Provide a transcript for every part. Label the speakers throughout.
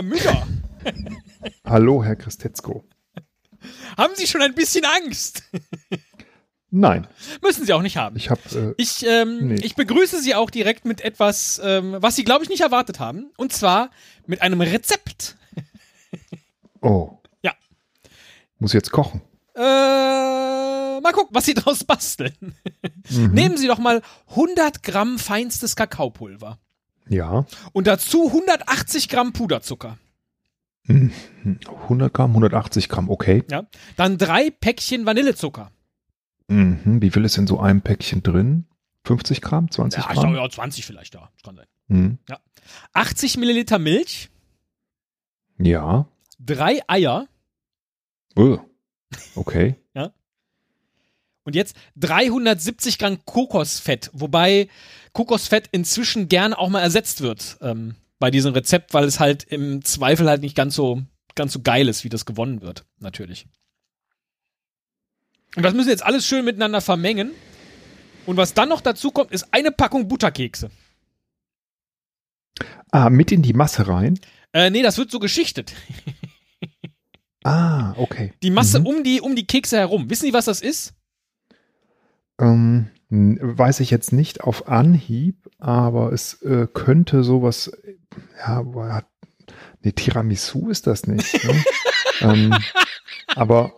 Speaker 1: Herr Müller.
Speaker 2: Hallo, Herr Christetzko.
Speaker 1: Haben Sie schon ein bisschen Angst?
Speaker 2: Nein.
Speaker 1: Müssen Sie auch nicht haben.
Speaker 2: Ich habe. Äh,
Speaker 1: ich, ähm,
Speaker 2: nee.
Speaker 1: ich begrüße Sie auch direkt mit etwas, ähm, was Sie, glaube ich, nicht erwartet haben. Und zwar mit einem Rezept.
Speaker 2: oh.
Speaker 1: Ja.
Speaker 2: Muss jetzt kochen.
Speaker 1: Äh, mal gucken, was Sie draus basteln. Nehmen Sie doch mal 100 Gramm feinstes Kakaopulver.
Speaker 2: Ja.
Speaker 1: Und dazu 180 Gramm Puderzucker.
Speaker 2: 100 Gramm, 180 Gramm, okay.
Speaker 1: Ja. Dann drei Päckchen Vanillezucker.
Speaker 2: Mhm. Wie viel ist in so einem Päckchen drin? 50 Gramm, 20
Speaker 1: Ja,
Speaker 2: Gramm?
Speaker 1: ja, 20 vielleicht, ja. Das kann sein.
Speaker 2: Mhm.
Speaker 1: 80 Milliliter Milch,
Speaker 2: Ja.
Speaker 1: drei Eier.
Speaker 2: Okay.
Speaker 1: Und jetzt 370 Gramm Kokosfett, wobei Kokosfett inzwischen gern auch mal ersetzt wird ähm, bei diesem Rezept, weil es halt im Zweifel halt nicht ganz so ganz so geil ist, wie das gewonnen wird, natürlich. Und das müssen wir jetzt alles schön miteinander vermengen. Und was dann noch dazu kommt, ist eine Packung Butterkekse.
Speaker 2: Ah, mit in die Masse rein?
Speaker 1: Äh, nee, das wird so geschichtet.
Speaker 2: Ah, okay.
Speaker 1: Die Masse
Speaker 2: Mhm.
Speaker 1: um, die, um die Kekse herum. Wissen Sie, was das ist?
Speaker 2: Ähm, weiß ich jetzt nicht auf Anhieb, aber es äh, könnte sowas, ja, boah, nee, Tiramisu ist das nicht. Ne? ähm, aber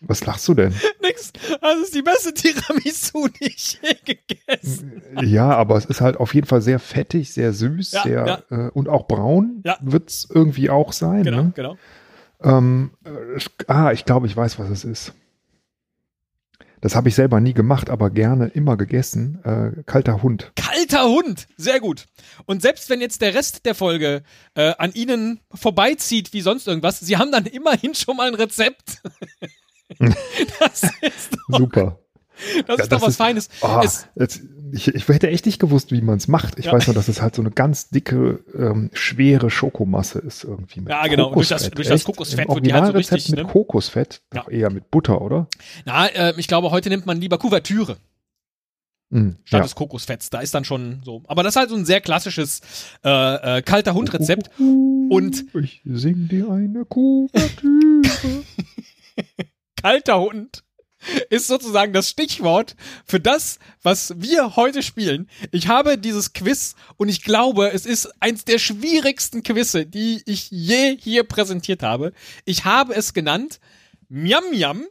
Speaker 2: was lachst du denn?
Speaker 1: Nix. Das ist die beste Tiramisu, die ich je gegessen
Speaker 2: Ja, aber es ist halt auf jeden Fall sehr fettig, sehr süß,
Speaker 1: Ja,
Speaker 2: sehr Äh, und auch braun
Speaker 1: Ja.
Speaker 2: wird es irgendwie auch sein.
Speaker 1: Genau,
Speaker 2: Ne?
Speaker 1: genau.
Speaker 2: Ähm, äh, ah, ich glaube, ich weiß, was es ist. Das habe ich selber nie gemacht, aber gerne immer gegessen. Äh, kalter Hund.
Speaker 1: Kalter Hund. Sehr gut. Und selbst wenn jetzt der Rest der Folge äh, an Ihnen vorbeizieht wie sonst irgendwas, Sie haben dann immerhin schon mal ein Rezept. das ist doch,
Speaker 2: Super.
Speaker 1: Das
Speaker 2: Ja,
Speaker 1: ist doch was
Speaker 2: ist-
Speaker 1: Feines.
Speaker 2: Oh,
Speaker 1: Es,
Speaker 2: jetzt, ich, ich hätte echt nicht gewusst, wie man es macht. Ich
Speaker 1: Ja.
Speaker 2: weiß nur, dass es halt so eine ganz dicke, ähm, schwere Schokomasse ist irgendwie. Mit
Speaker 1: Ja, genau. Durch das-
Speaker 2: Kokosfett.
Speaker 1: durch das? Kokosfett wird die halt so richtig,
Speaker 2: mit
Speaker 1: ne?
Speaker 2: Kokosfett,
Speaker 1: Ja.
Speaker 2: eher mit Butter, oder?
Speaker 1: na, äh, ich glaube, heute nimmt man lieber Kuvertüre
Speaker 2: Mm,
Speaker 1: statt
Speaker 2: ja.
Speaker 1: des Kokosfetts. Da ist dann schon so. Aber das ist halt so ein sehr klassisches äh, äh, kalter Hund-Rezept. Und-
Speaker 2: ich sing dir eine Kuvertüre.
Speaker 1: kalter Hund ist sozusagen das Stichwort für das, was wir heute spielen. Ich habe dieses Quiz und ich glaube, es ist eins der schwierigsten Quizze, die ich je hier präsentiert habe. Ich habe es genannt Miam Miam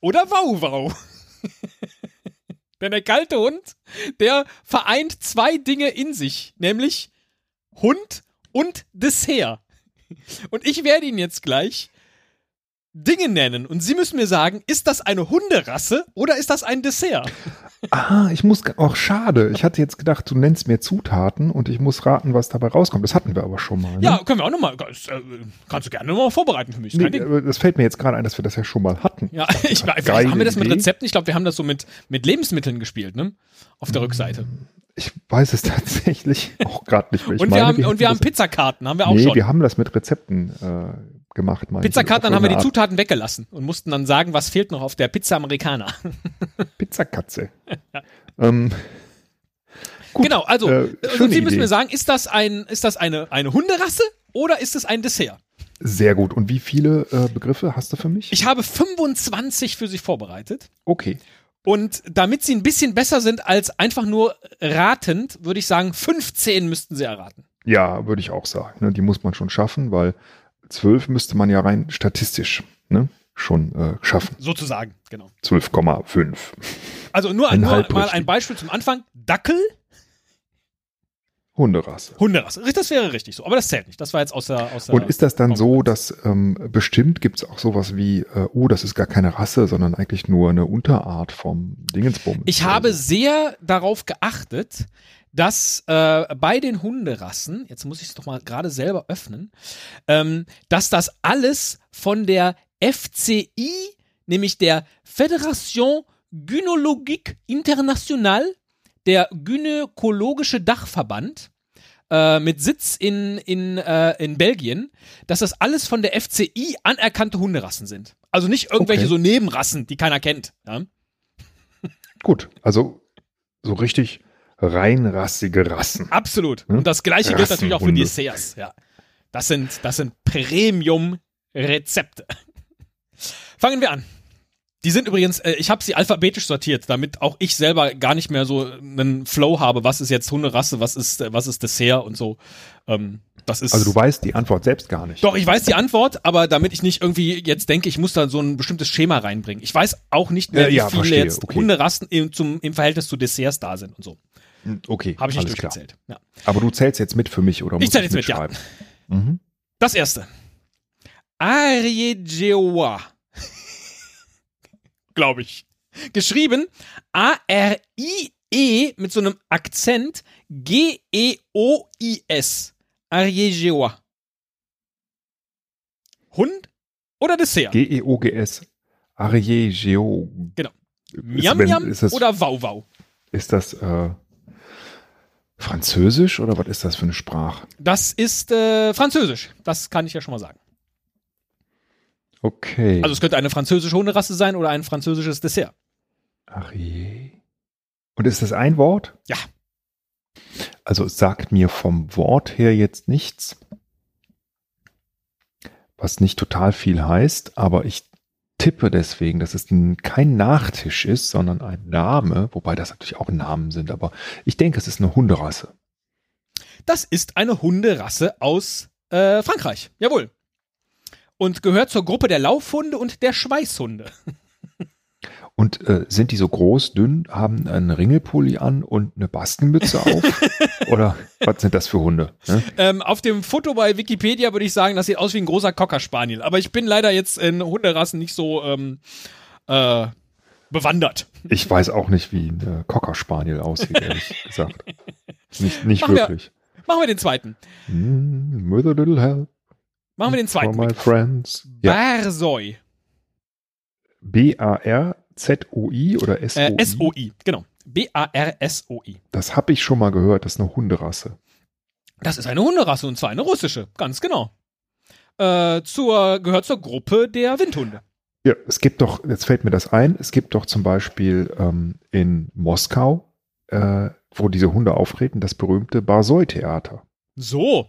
Speaker 1: oder Wow Wow. Denn der kalte Hund, der vereint zwei Dinge in sich, nämlich Hund und Dessert. Und ich werde ihn jetzt gleich Dinge nennen und Sie müssen mir sagen, ist das eine Hunderasse oder ist das ein Dessert?
Speaker 2: ah, ich muss, auch schade. Ich hatte jetzt gedacht, du nennst mir Zutaten und ich muss raten, was dabei rauskommt. Das hatten wir aber schon mal. Ne?
Speaker 1: Ja, können wir auch nochmal. Äh, kannst du gerne nochmal vorbereiten für mich.
Speaker 2: Nee, aber das fällt mir jetzt gerade ein, dass wir das ja schon mal hatten.
Speaker 1: Ja, ich,
Speaker 2: geile
Speaker 1: haben wir das mit. Rezepten. Ich glaube, wir haben das so mit, mit Lebensmitteln gespielt, ne? Auf der Rückseite.
Speaker 2: Ich weiß es tatsächlich auch gerade nicht mehr. Ich
Speaker 1: und wir
Speaker 2: meine,
Speaker 1: haben, und wir haben Pizzakarten, haben wir auch
Speaker 2: nee,
Speaker 1: schon.
Speaker 2: wir haben das mit Rezepten äh, gemacht. Auf
Speaker 1: haben wir die
Speaker 2: Art
Speaker 1: Zutaten weggelassen und mussten dann sagen, was fehlt noch auf der Pizza Americana.
Speaker 2: Pizzakatze. ähm, gut,
Speaker 1: genau, also,
Speaker 2: äh,
Speaker 1: und
Speaker 2: schöne
Speaker 1: Sie müssen
Speaker 2: Idee.
Speaker 1: mir sagen, ist das, ein, ist das eine, eine Hunderasse oder ist es ein Dessert?
Speaker 2: Sehr gut. Und wie viele äh, Begriffe hast du für mich?
Speaker 1: Ich habe 25 für Sie vorbereitet.
Speaker 2: okay.
Speaker 1: Und damit sie ein bisschen besser sind als einfach nur ratend, würde ich sagen, 15 müssten sie erraten.
Speaker 2: Ja, würde ich auch sagen. Ne? Die muss man schon schaffen, weil zwölf müsste man ja rein statistisch ne? schon äh, schaffen.
Speaker 1: Sozusagen, genau.
Speaker 2: 12,5.
Speaker 1: Also nur,
Speaker 2: Ein
Speaker 1: nur mal
Speaker 2: richtig.
Speaker 1: ein Beispiel zum Anfang. Dackel,
Speaker 2: Hunderasse.
Speaker 1: Hunderasse. Das wäre richtig so. Aber das zählt nicht. Das war jetzt aus der. Aus der
Speaker 2: Und ist das dann so, dass ähm, bestimmt gibt es auch sowas wie, äh, oh, das ist gar keine Rasse, sondern eigentlich nur eine Unterart vom Dingensbumm?
Speaker 1: Ich habe sehr darauf geachtet, dass äh, bei den Hunderassen, jetzt muss ich es doch mal gerade selber öffnen, ähm, dass das alles von der FCI, nämlich der Fédération Gynologique Internationale, der Gynäkologische Dachverband, äh, mit Sitz in, in, äh, in Belgien, dass das alles von der FCI anerkannte Hunderassen sind. Also nicht irgendwelche
Speaker 2: Okay.
Speaker 1: so Nebenrassen, die keiner kennt. Ja?
Speaker 2: Gut, also so richtig reinrassige Rassen.
Speaker 1: Absolut.
Speaker 2: Hm?
Speaker 1: Und das gleiche gilt natürlich auch für
Speaker 2: Rassenhunde.
Speaker 1: Desserts. Ja. Das sind, das sind Premium-Rezepte. Fangen wir an. Die sind übrigens, äh, ich habe sie alphabetisch sortiert, damit auch ich selber gar nicht mehr so einen Flow habe, was ist jetzt Hunderasse, was ist, äh, was ist Dessert und so. Ähm, das ist.
Speaker 2: Also du weißt die Antwort selbst gar nicht.
Speaker 1: Doch, ich weiß die Antwort, aber damit ich nicht irgendwie jetzt denke, ich muss da so ein bestimmtes Schema reinbringen. Ich weiß auch nicht mehr,
Speaker 2: Ja,
Speaker 1: wie
Speaker 2: ja,
Speaker 1: viele
Speaker 2: verstehe,
Speaker 1: jetzt
Speaker 2: okay.
Speaker 1: Hunderassen im, zum, im Verhältnis zu Desserts da sind und so.
Speaker 2: Okay,
Speaker 1: Habe ich nicht
Speaker 2: alles klar.
Speaker 1: durchgezählt. Ja.
Speaker 2: Aber du zählst jetzt mit für mich oder
Speaker 1: Ich
Speaker 2: musst
Speaker 1: zähl
Speaker 2: du's
Speaker 1: jetzt mit, ja.
Speaker 2: Mhm.
Speaker 1: Das erste. Ariejewa. Glaube ich. Geschrieben A-R-I-E mit so einem Akzent G-E-O-I-S. Ariejewa. Hund oder Dessert?
Speaker 2: G-E-O-G-S. Arié Geo.
Speaker 1: Genau. Miam Miam oder Wow Wow?
Speaker 2: ist das äh, Französisch oder was ist das für eine Sprache?
Speaker 1: Das ist äh, Französisch. Das kann ich ja schon mal sagen.
Speaker 2: Okay.
Speaker 1: Also es könnte eine französische Hunderasse sein oder ein französisches Dessert.
Speaker 2: Arié. Und ist das ein Wort?
Speaker 1: Ja.
Speaker 2: Also es sagt mir vom Wort her jetzt nichts, was nicht total viel heißt, aber ich tippe deswegen, dass es kein Nachtisch ist, sondern ein Name, wobei das natürlich auch Namen sind, aber ich denke, es ist eine Hunderasse.
Speaker 1: Das ist eine Hunderasse aus äh, Frankreich. Jawohl. Und gehört zur Gruppe der Laufhunde und der Schweißhunde.
Speaker 2: Und äh, sind die so groß, dünn, haben einen Ringelpulli an und eine Baskenmütze auf? Oder was sind das für Hunde? Ne?
Speaker 1: Ähm, auf dem Foto bei Wikipedia würde ich sagen, das sieht aus wie ein großer Cocker Spaniel. Aber ich bin leider jetzt in Hunderassen nicht so ähm, äh, bewandert.
Speaker 2: Ich weiß auch nicht, wie ein äh, Cocker Spaniel aussieht, ehrlich gesagt. Nicht, nicht
Speaker 1: Machen wir-
Speaker 2: wirklich.
Speaker 1: Machen wir den zweiten.
Speaker 2: Mm, with a little help
Speaker 1: Machen wir den zweiten.
Speaker 2: my friends.
Speaker 1: Barsoi.
Speaker 2: B-A-R-Z-O-I oder S-O-I?
Speaker 1: Äh, S-O-I. Genau. B-A-R-S-O-I.
Speaker 2: Das habe ich schon mal gehört, das ist eine Hunderasse.
Speaker 1: Das ist eine Hunderasse und zwar eine russische. Ganz genau. Äh, zur, gehört zur Gruppe der Windhunde.
Speaker 2: Ja, es gibt doch, jetzt fällt mir das ein, es gibt doch zum Beispiel ähm, in Moskau, äh, wo diese Hunde auftreten, das berühmte Barsoi-Theater.
Speaker 1: So.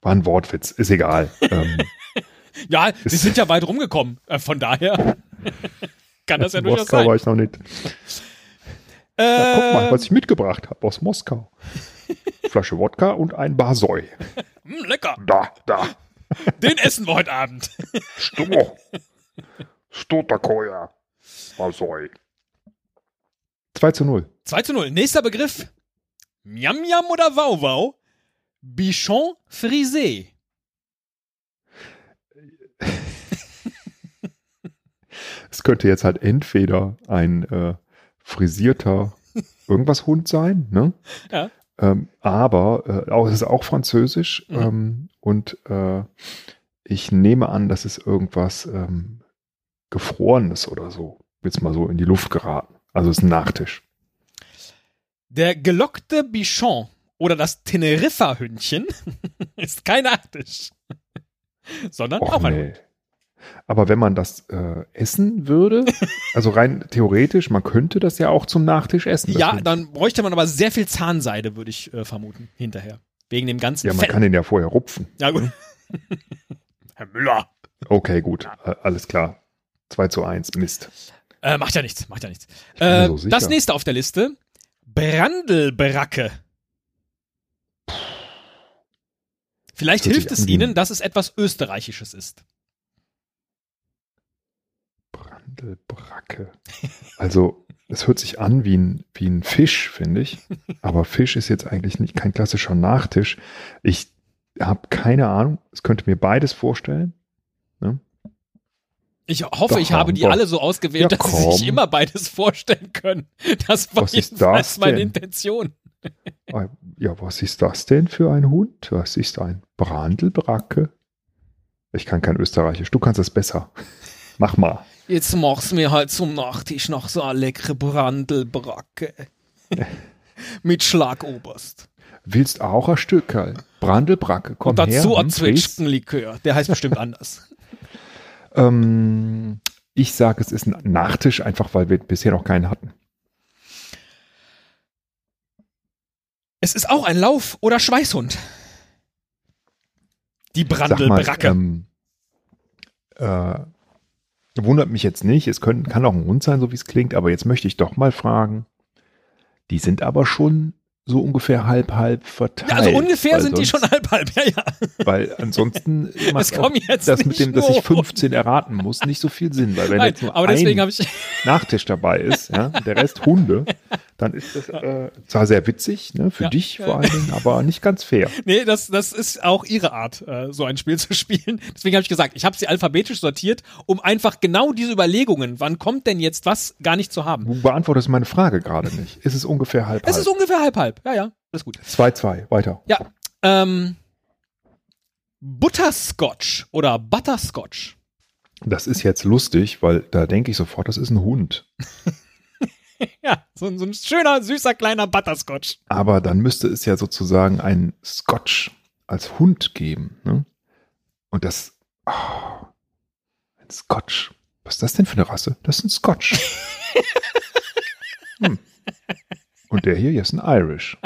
Speaker 2: War ein Wortwitz, ist egal. ähm,
Speaker 1: Ja, sie sind ja weit rumgekommen. Äh, von daher kann das ja
Speaker 2: in
Speaker 1: durchaus
Speaker 2: Moskau
Speaker 1: sein.
Speaker 2: war ich noch nicht.
Speaker 1: Äh,
Speaker 2: Ja, guck mal, was ich mitgebracht habe aus Moskau. Flasche Wodka und ein Barsoi.
Speaker 1: mh, hm, lecker.
Speaker 2: Da, da.
Speaker 1: Den essen wir heute Abend.
Speaker 2: Stummo. Stotakoya. Barsoi. 2 zu 0.
Speaker 1: 2 zu 0. Nächster Begriff. Miam Miam oder Wow Wow? Bichon frisé.
Speaker 2: Es könnte jetzt halt entweder ein äh, frisierter irgendwas Hund sein, ne?
Speaker 1: Ja.
Speaker 2: Ähm, aber äh, auch, es ist auch französisch
Speaker 1: Mhm.
Speaker 2: ähm, und äh, ich nehme an, das ist irgendwas ähm, Gefrorenes oder so. Jetzt mal so in die Luft geraten. Also es ist ein Nachtisch.
Speaker 1: Der gelockte Bichon oder das Teneriffa-Hündchen ist kein Nachtisch. Sondern
Speaker 2: Och,
Speaker 1: auch ein
Speaker 2: nee.
Speaker 1: Hund.
Speaker 2: Aber wenn man das äh, essen würde, also rein theoretisch, man könnte das ja auch zum Nachtisch essen.
Speaker 1: Ja,
Speaker 2: Hündchen.
Speaker 1: dann bräuchte man aber sehr viel Zahnseide, würde ich äh, vermuten, hinterher. Wegen dem ganzen
Speaker 2: ja, man
Speaker 1: Fett.
Speaker 2: kann den ja vorher rupfen.
Speaker 1: ja, gut. Herr Müller.
Speaker 2: Okay, gut. Äh, Alles klar. 2 zu 1. Mist.
Speaker 1: Äh, macht ja nichts, macht ja nichts. Äh,
Speaker 2: so
Speaker 1: das nächste auf der Liste. Brandelbracke. Vielleicht hilft es
Speaker 2: an wie-
Speaker 1: Ihnen, dass es etwas Österreichisches ist.
Speaker 2: Brandelbracke. Also, es hört sich an wie ein, wie ein Fisch, finde ich. Aber Fisch ist jetzt eigentlich nicht kein klassischer Nachtisch. Ich habe keine Ahnung. Es könnte mir beides vorstellen.
Speaker 1: Ich hoffe,
Speaker 2: Doch,
Speaker 1: ich habe die
Speaker 2: doch.
Speaker 1: alle so ausgewählt,
Speaker 2: Ja,
Speaker 1: dass Sie sich
Speaker 2: komm.
Speaker 1: immer beides vorstellen können. Das war
Speaker 2: Was ist
Speaker 1: jedenfalls
Speaker 2: das
Speaker 1: meine? Intention.
Speaker 2: Ja, was ist das denn für ein Hund? Was ist ein Brandelbracke? Ich kann kein Österreichisch. Du kannst es besser. Mach mal.
Speaker 1: Jetzt mach's mir halt zum Nachtisch noch so eine leckere Brandelbracke. Mit Schlagoberst.
Speaker 2: Willst auch ein Stückerl? Brandelbracke, komm
Speaker 1: Und dazu
Speaker 2: her.
Speaker 1: ein
Speaker 2: hm.
Speaker 1: Zwetschgenlikör. Der heißt bestimmt anders.
Speaker 2: Ähm, ich sage, es ist ein Nachtisch, einfach weil wir bisher noch keinen hatten.
Speaker 1: Es ist auch ein Lauf- oder Schweißhund. Die Brandelbracke.
Speaker 2: ähm, äh, wundert mich jetzt nicht. Es können, kann auch ein Hund sein, so wie es klingt. Aber jetzt möchte ich doch mal fragen. Die sind aber schon so ungefähr halb halb verteilt.
Speaker 1: ja, also ungefähr sind die
Speaker 2: sonst-
Speaker 1: schon halb halb, ja, ja.
Speaker 2: Weil ansonsten macht das mit dem, dass ich 15 erraten muss, nicht so viel Sinn. Weil wenn
Speaker 1: Nein,
Speaker 2: jetzt nur
Speaker 1: aber deswegen
Speaker 2: ein
Speaker 1: habe ich,
Speaker 2: Nachtisch dabei ist, ja, der Rest Hunde, dann ist das äh, zwar sehr witzig, ne, für
Speaker 1: Ja.
Speaker 2: dich vor allen Dingen, aber nicht ganz fair.
Speaker 1: nee, das, das ist auch ihre Art, äh, so ein Spiel zu spielen. Deswegen habe ich gesagt, ich habe sie alphabetisch sortiert, um einfach genau diese Überlegungen, wann kommt denn jetzt was, gar nicht zu haben.
Speaker 2: Du beantwortest meine Frage gerade nicht. Ist es ungefähr halb
Speaker 1: Es ist
Speaker 2: halb?
Speaker 1: ungefähr halb halb, ja, ja, alles gut.
Speaker 2: 2-2, weiter.
Speaker 1: Ja, ähm, Butterscotch oder Butterscotch.
Speaker 2: Das ist jetzt lustig, weil da denke ich sofort, das ist ein Hund.
Speaker 1: Ja, so, ein- so ein schöner, süßer, kleiner Butterscotch.
Speaker 2: Aber dann müsste es ja sozusagen ein Scotch als Hund geben. Ne? Und das. Oh, ein Scotch. Was ist das denn für eine Rasse? Das ist ein Scotch. hm. Und der hier, hier ist ein Irish.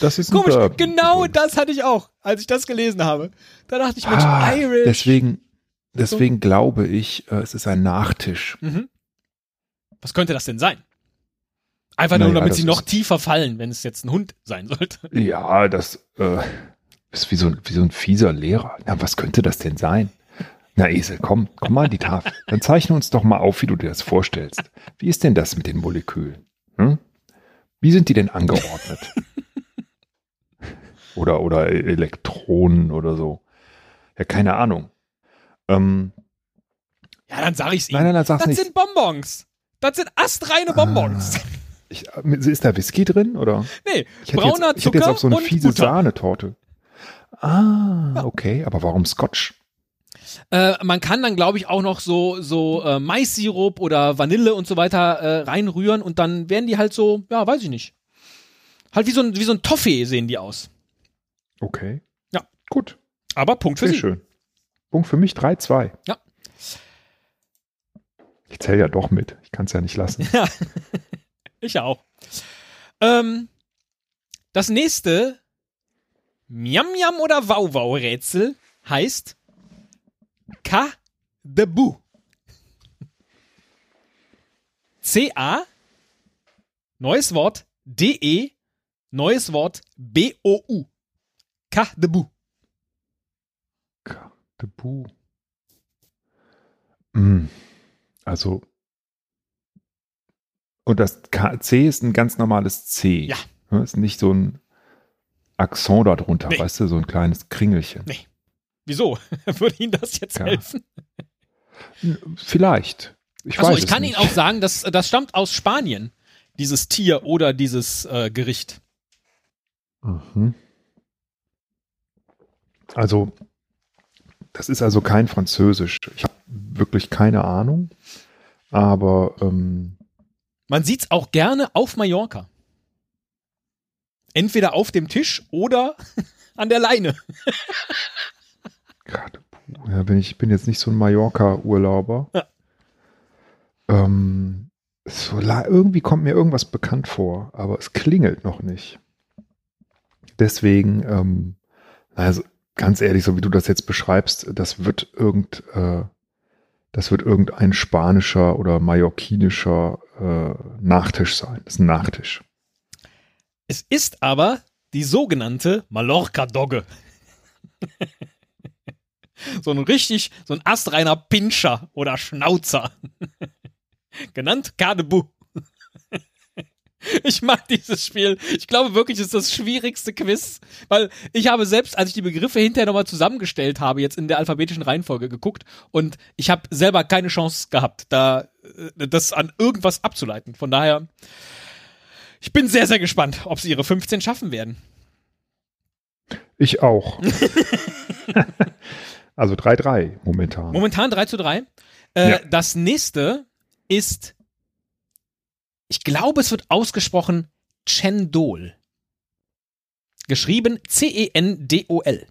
Speaker 2: Das ist ein
Speaker 1: Komisch,
Speaker 2: Bourbon
Speaker 1: genau das hatte ich auch, als ich das gelesen habe. Da dachte ich, Mensch,
Speaker 2: Ah,
Speaker 1: Irish.
Speaker 2: Deswegen, deswegen glaube ich, äh, es ist ein Nachtisch.
Speaker 1: Mhm. Was könnte das denn sein? Einfach nur,
Speaker 2: Naja,
Speaker 1: damit sie noch tiefer fallen, wenn es jetzt ein Hund sein sollte.
Speaker 2: Ja, das äh, ist wie so, wie so ein fieser Lehrer. Na, was könnte das denn sein? Na, Esel, komm, komm mal an die Tafel. Dann zeichne uns doch mal auf, wie du dir das vorstellst. Wie ist denn das mit den Molekülen? Hm? Wie sind die denn angeordnet? oder, oder Elektronen oder so. Ja, keine Ahnung. Ähm,
Speaker 1: Ja, dann sag ich's ihnen.
Speaker 2: nein, nein, nein, sag's
Speaker 1: das
Speaker 2: nicht.
Speaker 1: sind Bonbons. Das sind astreine Bonbons.
Speaker 2: Ich, ist da Whisky drin? Oder?
Speaker 1: Nee,
Speaker 2: Ich hätte
Speaker 1: brauner
Speaker 2: jetzt, ich hätte
Speaker 1: Zucker
Speaker 2: jetzt auf so eine fiese
Speaker 1: Butter.
Speaker 2: Sahnetorte. Ah, okay. Aber warum Scotch?
Speaker 1: Äh, man kann dann, glaube ich, auch noch so, so äh, Mais-Sirup oder Vanille und so weiter äh, reinrühren und dann werden die halt so, ja, weiß ich nicht. Halt wie so ein, wie so ein Toffee sehen die aus.
Speaker 2: Okay.
Speaker 1: Ja.
Speaker 2: Gut.
Speaker 1: Aber Punkt für
Speaker 2: Sehr
Speaker 1: sie.
Speaker 2: schön. Punkt für mich 3-2.
Speaker 1: Ja.
Speaker 2: Ich zähle ja doch mit. Ich kann es ja nicht lassen.
Speaker 1: Ich auch. Ähm, das nächste Miam Miam oder Wow Wow Rätsel heißt Ka de Bu. C-A, neues Wort, D-E, neues Wort, B-O-U. Ka de Bu.
Speaker 2: Debu. Mm, Also. Und das K C ist ein ganz normales C.
Speaker 1: Ja.
Speaker 2: Ne, Ist nicht so ein Akzent da drunter,
Speaker 1: Nee.
Speaker 2: weißt du, so ein kleines Kringelchen.
Speaker 1: Wieso? Würde Ihnen das jetzt
Speaker 2: Ja.
Speaker 1: helfen?
Speaker 2: Vielleicht. Ich
Speaker 1: Achso,
Speaker 2: weiß
Speaker 1: ich kann
Speaker 2: nicht.
Speaker 1: Ihnen auch sagen, das, das stammt aus Spanien. Dieses Tier oder dieses äh, Gericht.
Speaker 2: Mhm. Also, das ist also kein Französisch. Ich habe wirklich keine Ahnung. Aber ähm,
Speaker 1: Man sieht's auch gerne auf Mallorca. Entweder auf dem Tisch oder an der Leine.
Speaker 2: gerade, ja, bin ich bin jetzt nicht so ein Mallorca-Urlauber.
Speaker 1: Ja.
Speaker 2: Ähm, so, irgendwie kommt mir irgendwas bekannt vor, aber es klingelt noch nicht. Deswegen, ähm, also ganz ehrlich, so wie du das jetzt beschreibst, das wird irgend, äh, das wird irgendein spanischer oder mallorquinischer äh, Nachtisch sein. Das ist ein Nachtisch.
Speaker 1: Es ist aber die sogenannte Mallorca-Dogge. so ein richtig, so ein astreiner Pinscher oder Schnauzer. Genannt Kadebu. Ich mag dieses Spiel. Ich glaube wirklich, es ist das schwierigste Quiz, weil ich habe selbst, als ich die Begriffe hinterher nochmal zusammengestellt habe, jetzt in der alphabetischen Reihenfolge geguckt und ich habe selber keine Chance gehabt, da äh, das an irgendwas abzuleiten. Von daher, ich bin sehr, sehr gespannt, ob sie ihre 15 schaffen werden.
Speaker 2: Ich auch. also 3-3 momentan.
Speaker 1: Momentan 3 zu 3. Äh,
Speaker 2: Ja.
Speaker 1: Das nächste ist, ich glaube, es wird ausgesprochen Chendol. Geschrieben C-E-N-D-O-L.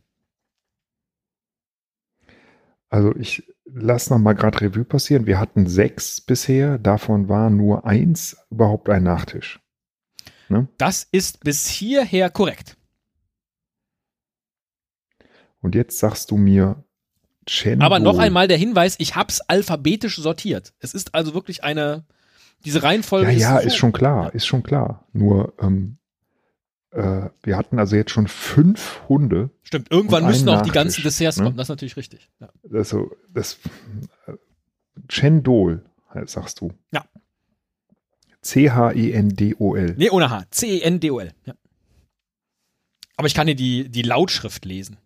Speaker 2: Also ich lasse noch mal gerade Revue passieren. Wir hatten sechs bisher, davon war nur eins überhaupt ein Nachtisch. Ne?
Speaker 1: Das ist bis hierher korrekt.
Speaker 2: Und jetzt sagst du mir Chen
Speaker 1: Aber noch einmal der Hinweis, ich hab's alphabetisch sortiert. Es ist also wirklich eine, diese Reihenfolge
Speaker 2: Ja, ja,
Speaker 1: so.
Speaker 2: ist schon klar, ist schon klar. Nur, ähm, äh, wir hatten also jetzt schon fünf Hunde.
Speaker 1: Stimmt, irgendwann müssen auch die ganzen Desserts
Speaker 2: ne?
Speaker 1: kommen. Das ist natürlich richtig. Ja.
Speaker 2: Also, das äh, Chendol, äh, sagst du.
Speaker 1: Ja.
Speaker 2: C-H-E-N-D-O-L.
Speaker 1: Nee, ohne H. C-E-N-D-O-L. Ja. Aber ich kann dir die, die Lautschrift lesen.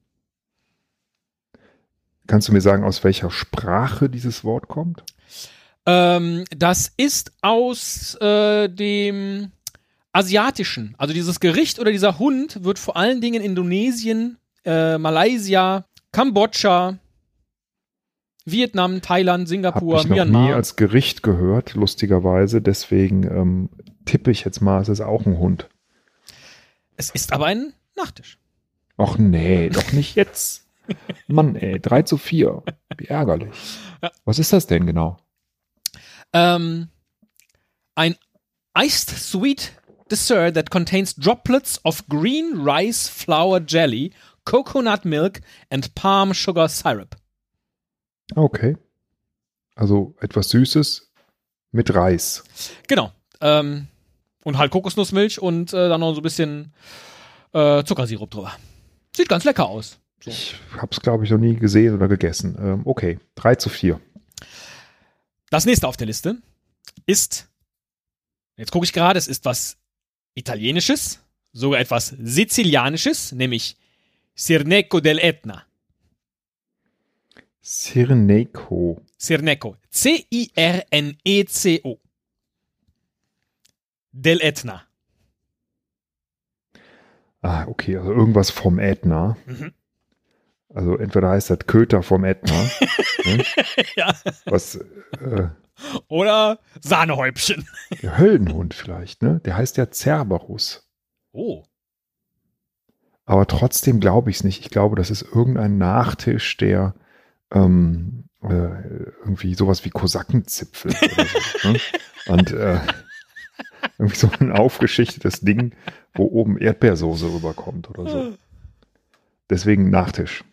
Speaker 2: Kannst du mir sagen, aus welcher Sprache dieses Wort kommt?
Speaker 1: Ähm, das ist aus äh, dem Asiatischen. Also dieses Gericht oder dieser Hund wird vor allen Dingen in Indonesien, äh, Malaysia, Kambodscha, Vietnam, Thailand, Singapur,
Speaker 2: ich noch
Speaker 1: Myanmar.
Speaker 2: nie als Gericht gehört, lustigerweise. Deswegen ähm, tippe ich jetzt mal, es ist auch ein Hund.
Speaker 1: es ist aber ein Nachtisch.
Speaker 2: Ach nee, doch nicht jetzt. Mann, ey, 3 zu 4. Wie ärgerlich.
Speaker 1: Ja.
Speaker 2: Was ist das denn genau?
Speaker 1: Ähm, ein iced sweet dessert that contains droplets of green rice flour jelly, coconut milk and palm sugar syrup.
Speaker 2: Okay. Also etwas Süßes mit Reis.
Speaker 1: Genau. Ähm, und halt Kokosnussmilch und äh, dann noch so ein bisschen äh, Zuckersirup drüber. Sieht ganz lecker aus. So.
Speaker 2: Ich habe es, glaube ich, noch nie gesehen oder gegessen. Ähm, okay, 3 zu 4.
Speaker 1: Das nächste auf der Liste ist, jetzt gucke ich gerade, es ist was Italienisches, sogar etwas Sizilianisches, nämlich Sirneco dell'Etna.
Speaker 2: Sirneco.
Speaker 1: Sirneco. C-I-R-N-E-C-O. Dell'Etna.
Speaker 2: Ah, okay, also irgendwas vom Ätna.
Speaker 1: Mhm.
Speaker 2: Also entweder heißt das Köter vom Ätna, ne?
Speaker 1: ja.
Speaker 2: was äh,
Speaker 1: Oder Sahnehäubchen.
Speaker 2: der Höllenhund vielleicht, ne? Der heißt ja Cerberus.
Speaker 1: Oh.
Speaker 2: Aber trotzdem glaube ich es nicht. Ich glaube, das ist irgendein Nachtisch, der ähm, äh, irgendwie sowas wie Kosakenzipfel oder so. Ne? Und äh, irgendwie so ein aufgeschichtetes Ding, wo oben Erdbeersoße rüberkommt oder so. Deswegen Nachtisch.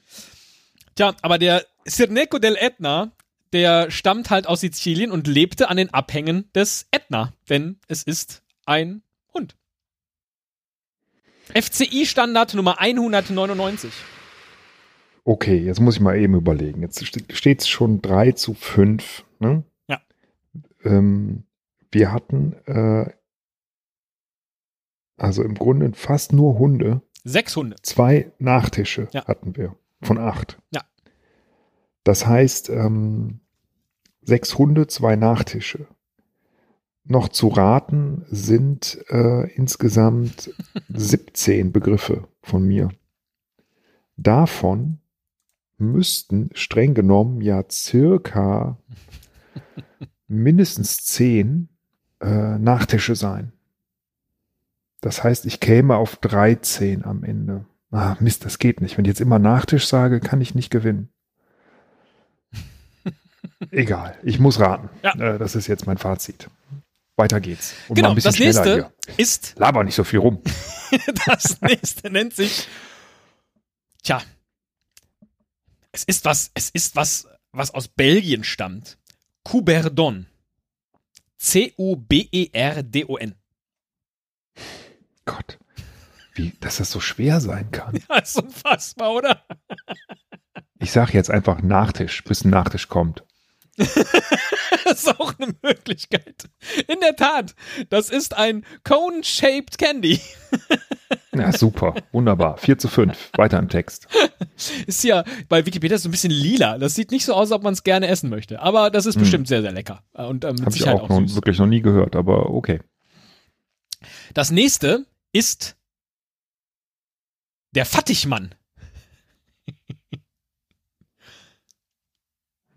Speaker 1: Tja, aber der Sirneco dell'Etna, der stammt halt aus Sizilien und lebte an den Abhängen des Ätna, denn es ist ein Hund. FCI-Standard Nummer 199.
Speaker 2: Okay, jetzt muss ich mal eben überlegen. Jetzt steht es schon 3 zu 5. Ne?
Speaker 1: Ja.
Speaker 2: Ähm, wir hatten äh, also im Grunde fast nur Hunde.
Speaker 1: Sechs Hunde.
Speaker 2: Zwei Nachtische
Speaker 1: Ja.
Speaker 2: hatten wir von acht.
Speaker 1: Ja.
Speaker 2: Das heißt, ähm, sechs Hunde, zwei Nachtische. Noch zu raten sind äh, insgesamt 17 Begriffe von mir. Davon müssten streng genommen ja circa mindestens 10 äh, Nachtische sein. Das heißt, ich käme auf 13 am Ende. Ah, Mist, das geht nicht. Wenn ich jetzt immer Nachtisch sage, kann ich nicht gewinnen. Egal, ich muss raten.
Speaker 1: Ja.
Speaker 2: Äh, das ist jetzt mein Fazit. Weiter geht's. Und
Speaker 1: Genau,
Speaker 2: ein bisschen
Speaker 1: das
Speaker 2: schneller
Speaker 1: nächste
Speaker 2: hier.
Speaker 1: ist,
Speaker 2: Laber nicht so viel rum.
Speaker 1: das nächste nennt sich, tja, es ist was, es ist was, was aus Belgien stammt. Couberdon. C-U-B-E-R-D-O-N.
Speaker 2: Gott, wie, dass das so schwer sein kann.
Speaker 1: Das ist unfassbar, oder?
Speaker 2: Ich sage jetzt einfach Nachtisch, bis ein Nachtisch kommt.
Speaker 1: Das ist auch eine Möglichkeit. In der Tat, das ist ein Cone-Shaped Candy.
Speaker 2: Ja, super, wunderbar. 4 zu 5. Weiter im Text.
Speaker 1: Ist ja bei Wikipedia so ein bisschen lila. Das sieht nicht so aus, als ob man es gerne essen möchte. Aber das ist
Speaker 2: Hm.
Speaker 1: bestimmt sehr, sehr lecker. Und äh, mit
Speaker 2: Habe ich auch,
Speaker 1: auch,
Speaker 2: noch, wirklich noch nie gehört, aber okay.
Speaker 1: Das nächste ist der Fattigmann.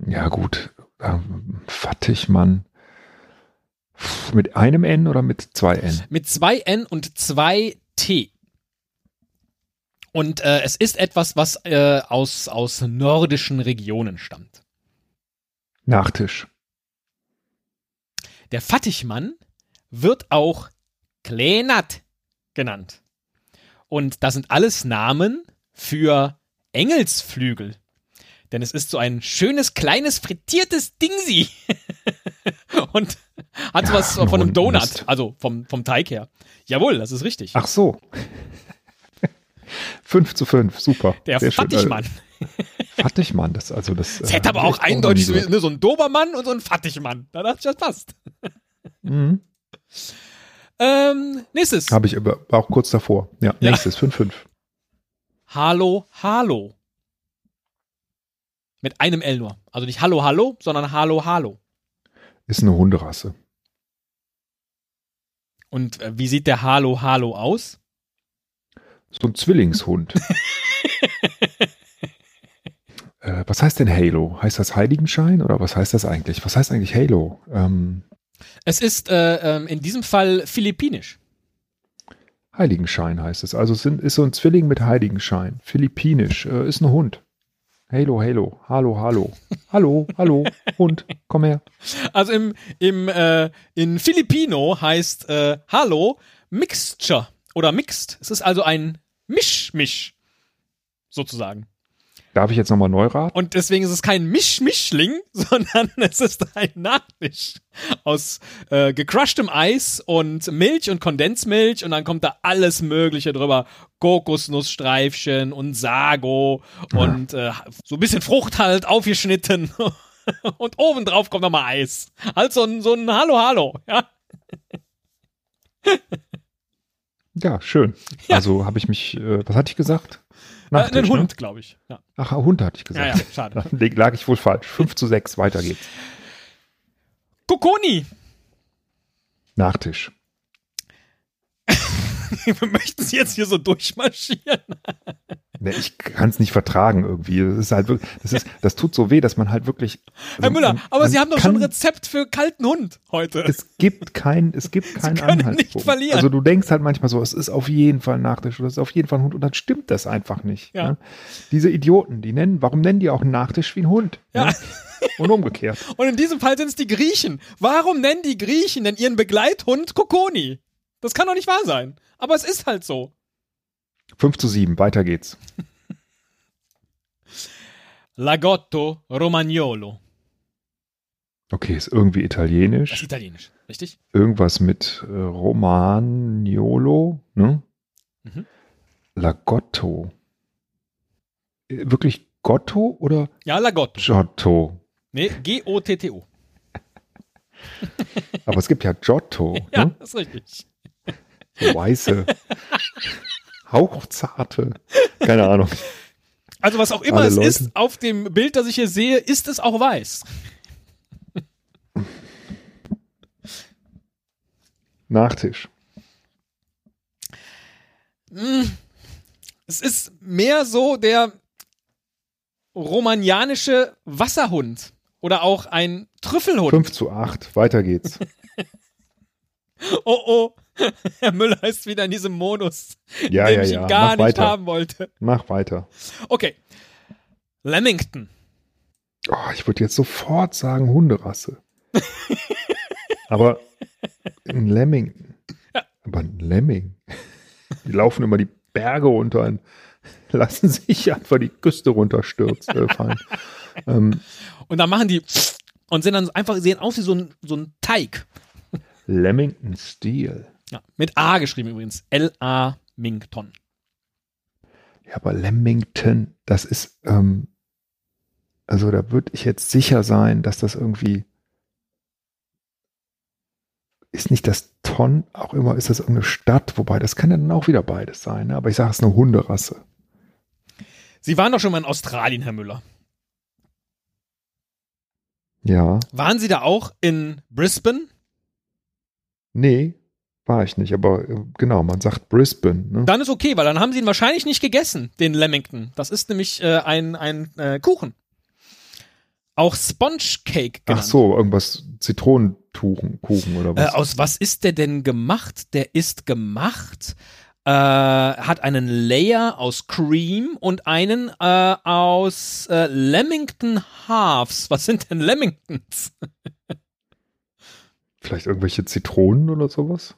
Speaker 2: Ja, gut. Ähm, Fattigmann. Mit einem N oder mit zwei N?
Speaker 1: Mit zwei N und zwei T. Und äh, es ist etwas, was äh, aus, aus nordischen Regionen stammt.
Speaker 2: Nachtisch.
Speaker 1: Der Fattigmann wird auch Klenat genannt. Und das sind alles Namen für Engelsflügel. Denn es ist so ein schönes, kleines, frittiertes Dingsi. Und hat
Speaker 2: Ja,
Speaker 1: was von einem Donut,
Speaker 2: Mist.
Speaker 1: also vom, vom Teig her. Jawohl, das ist richtig.
Speaker 2: Ach so. 5 zu 5, super.
Speaker 1: Der
Speaker 2: Sehr schön.
Speaker 1: Fattigmann.
Speaker 2: Äh, Fattigmann, das also das.
Speaker 1: Es hätte aber auch eindeutig so, ne, so ein Dobermann und so ein Fattigmann. Da dachte ich, das passt.
Speaker 2: Mhm.
Speaker 1: Ähm, nächstes.
Speaker 2: Habe ich aber auch kurz davor. Ja,
Speaker 1: Ja.
Speaker 2: nächstes 5-5.
Speaker 1: Hallo, hallo. Mit einem L nur. Also nicht Hallo, hallo, sondern Hallo, hallo.
Speaker 2: Ist eine Hunderasse.
Speaker 1: Und äh, wie sieht der Hallo, hallo aus?
Speaker 2: So ein Zwillingshund. äh, was heißt denn Halo? Heißt das Heiligenschein oder was heißt das eigentlich? Was heißt eigentlich Halo? Ähm,
Speaker 1: Es ist äh, ähm, in diesem Fall philippinisch.
Speaker 2: Heiligenschein heißt es. Also es sind, ist so ein Zwilling mit Heiligenschein. Philippinisch. Äh, ist ein Hund. Halo, Halo. Hallo, hallo. Hallo, hallo. Hund, komm her.
Speaker 1: Also im, im äh, in Filipino heißt äh, Hallo Mixture oder Mixed. Es ist also ein Mischmisch sozusagen.
Speaker 2: Darf ich jetzt nochmal neu raten?
Speaker 1: Und deswegen ist es kein Mischmischling, sondern es ist ein Nachtisch aus äh, gecrushtem Eis und Milch und Kondensmilch und dann kommt da alles Mögliche drüber. Kokosnussstreifchen und Sago und äh, so ein bisschen Frucht halt aufgeschnitten. und obendrauf kommt nochmal Eis. Halt so ein, so ein Hallo, Hallo. Ja?
Speaker 2: Ja, schön.
Speaker 1: Ja.
Speaker 2: Also habe ich mich, äh, was hatte ich gesagt?
Speaker 1: Äh,
Speaker 2: Nachtisch,
Speaker 1: ein
Speaker 2: ne?
Speaker 1: Hund, glaube ich. Ja.
Speaker 2: Ach, Hund hatte ich
Speaker 1: ja,
Speaker 2: gesagt.
Speaker 1: ja, schade.
Speaker 2: Dann lag ich wohl falsch. 5 zu 6, weiter geht's.
Speaker 1: Kokoni.
Speaker 2: Nachtisch.
Speaker 1: Wir möchten Sie jetzt hier so durchmarschieren.
Speaker 2: Ne, ich kann es nicht vertragen irgendwie. Das ist halt wirklich, das ist, das tut so weh, dass man halt wirklich.
Speaker 1: Herr
Speaker 2: also
Speaker 1: Müller,
Speaker 2: man-
Speaker 1: aber
Speaker 2: man
Speaker 1: Sie haben doch schon ein Rezept für kalten Hund heute.
Speaker 2: Es gibt kein, es gibt keinen
Speaker 1: können nicht
Speaker 2: Anhaltspunkt.
Speaker 1: verlieren.
Speaker 2: Also du denkst halt manchmal so, es ist auf jeden Fall ein Nachtisch oder es ist auf jeden Fall ein Hund und dann stimmt das einfach nicht.
Speaker 1: Ja.
Speaker 2: Ne? Diese Idioten, die nennen, warum nennen die auch einen Nachtisch wie ein Hund?
Speaker 1: Ja.
Speaker 2: Ne? Und umgekehrt.
Speaker 1: Und in diesem Fall sind es die Griechen. Warum nennen die Griechen denn ihren Begleithund Kokoni? Das kann doch nicht wahr sein. Aber es ist halt so.
Speaker 2: 5 zu 7, weiter geht's.
Speaker 1: Lagotto Romagnolo.
Speaker 2: Okay, ist irgendwie
Speaker 1: Das ist
Speaker 2: italienisch.
Speaker 1: italienisch, richtig?
Speaker 2: Irgendwas mit äh, Romagnolo, ne?
Speaker 1: Mhm.
Speaker 2: Lagotto. Äh, Wirklich Gotto oder
Speaker 1: Ja, Lagotto.
Speaker 2: Giotto?
Speaker 1: Nee, G-O-T-T-O.
Speaker 2: Aber es gibt ja Giotto,
Speaker 1: Ja,
Speaker 2: ne?
Speaker 1: das ist richtig.
Speaker 2: Weiße, hauchzarte, keine Ahnung.
Speaker 1: Also was auch immer
Speaker 2: Alle
Speaker 1: es
Speaker 2: Leute.
Speaker 1: ist, auf dem Bild, das ich hier sehe, ist es auch weiß.
Speaker 2: Nachtisch.
Speaker 1: Mm. Es ist mehr so der romanianische Wasserhund oder auch ein Trüffelhund.
Speaker 2: 5 zu 8, weiter geht's.
Speaker 1: Oh oh, Herr Müller ist wieder in diesem Modus,
Speaker 2: Ja,
Speaker 1: den
Speaker 2: ja,
Speaker 1: ich
Speaker 2: ja.
Speaker 1: gar
Speaker 2: Mach
Speaker 1: nicht
Speaker 2: weiter.
Speaker 1: haben wollte.
Speaker 2: Mach weiter.
Speaker 1: Okay. Lamington.
Speaker 2: Oh, ich würde jetzt sofort sagen Hunderasse. Aber ein Lemming. Aber ein Lemming. Die laufen immer die Berge runter und lassen sich einfach die Küste runterstürzen, äh, fallen. Ähm,
Speaker 1: Und dann machen die und sind dann einfach, sehen aus wie so ein, so ein Teig.
Speaker 2: Lamington Steel.
Speaker 1: Ja, mit A geschrieben übrigens. L-A Mington.
Speaker 2: Ja, aber Lamington, das ist, ähm, also da würde ich jetzt sicher sein, dass das irgendwie ist nicht das Ton auch immer, ist das irgendeine Stadt, wobei das kann ja dann auch wieder beides sein, ne? aber ich sage es ist eine Hunderasse.
Speaker 1: Sie waren doch schon mal in Australien, Herr Müller.
Speaker 2: Ja,
Speaker 1: Waren Sie da auch in Brisbane?
Speaker 2: nee, war ich nicht, aber äh, genau, man sagt Brisbane. Ne?
Speaker 1: Dann ist okay, weil dann haben Sie ihn wahrscheinlich nicht gegessen, den Lamington. Das ist nämlich äh, ein, ein äh, Kuchen. Auch Sponge Cake genannt.
Speaker 2: Ach so, irgendwas Zitronentuchen, Kuchen oder
Speaker 1: Äh,
Speaker 2: was?
Speaker 1: aus was ist der denn gemacht? Der ist gemacht, äh, hat einen Layer aus Cream und einen äh, aus äh, Lamington Halves. Was sind denn Lamingtons?
Speaker 2: Vielleicht irgendwelche Zitronen oder sowas?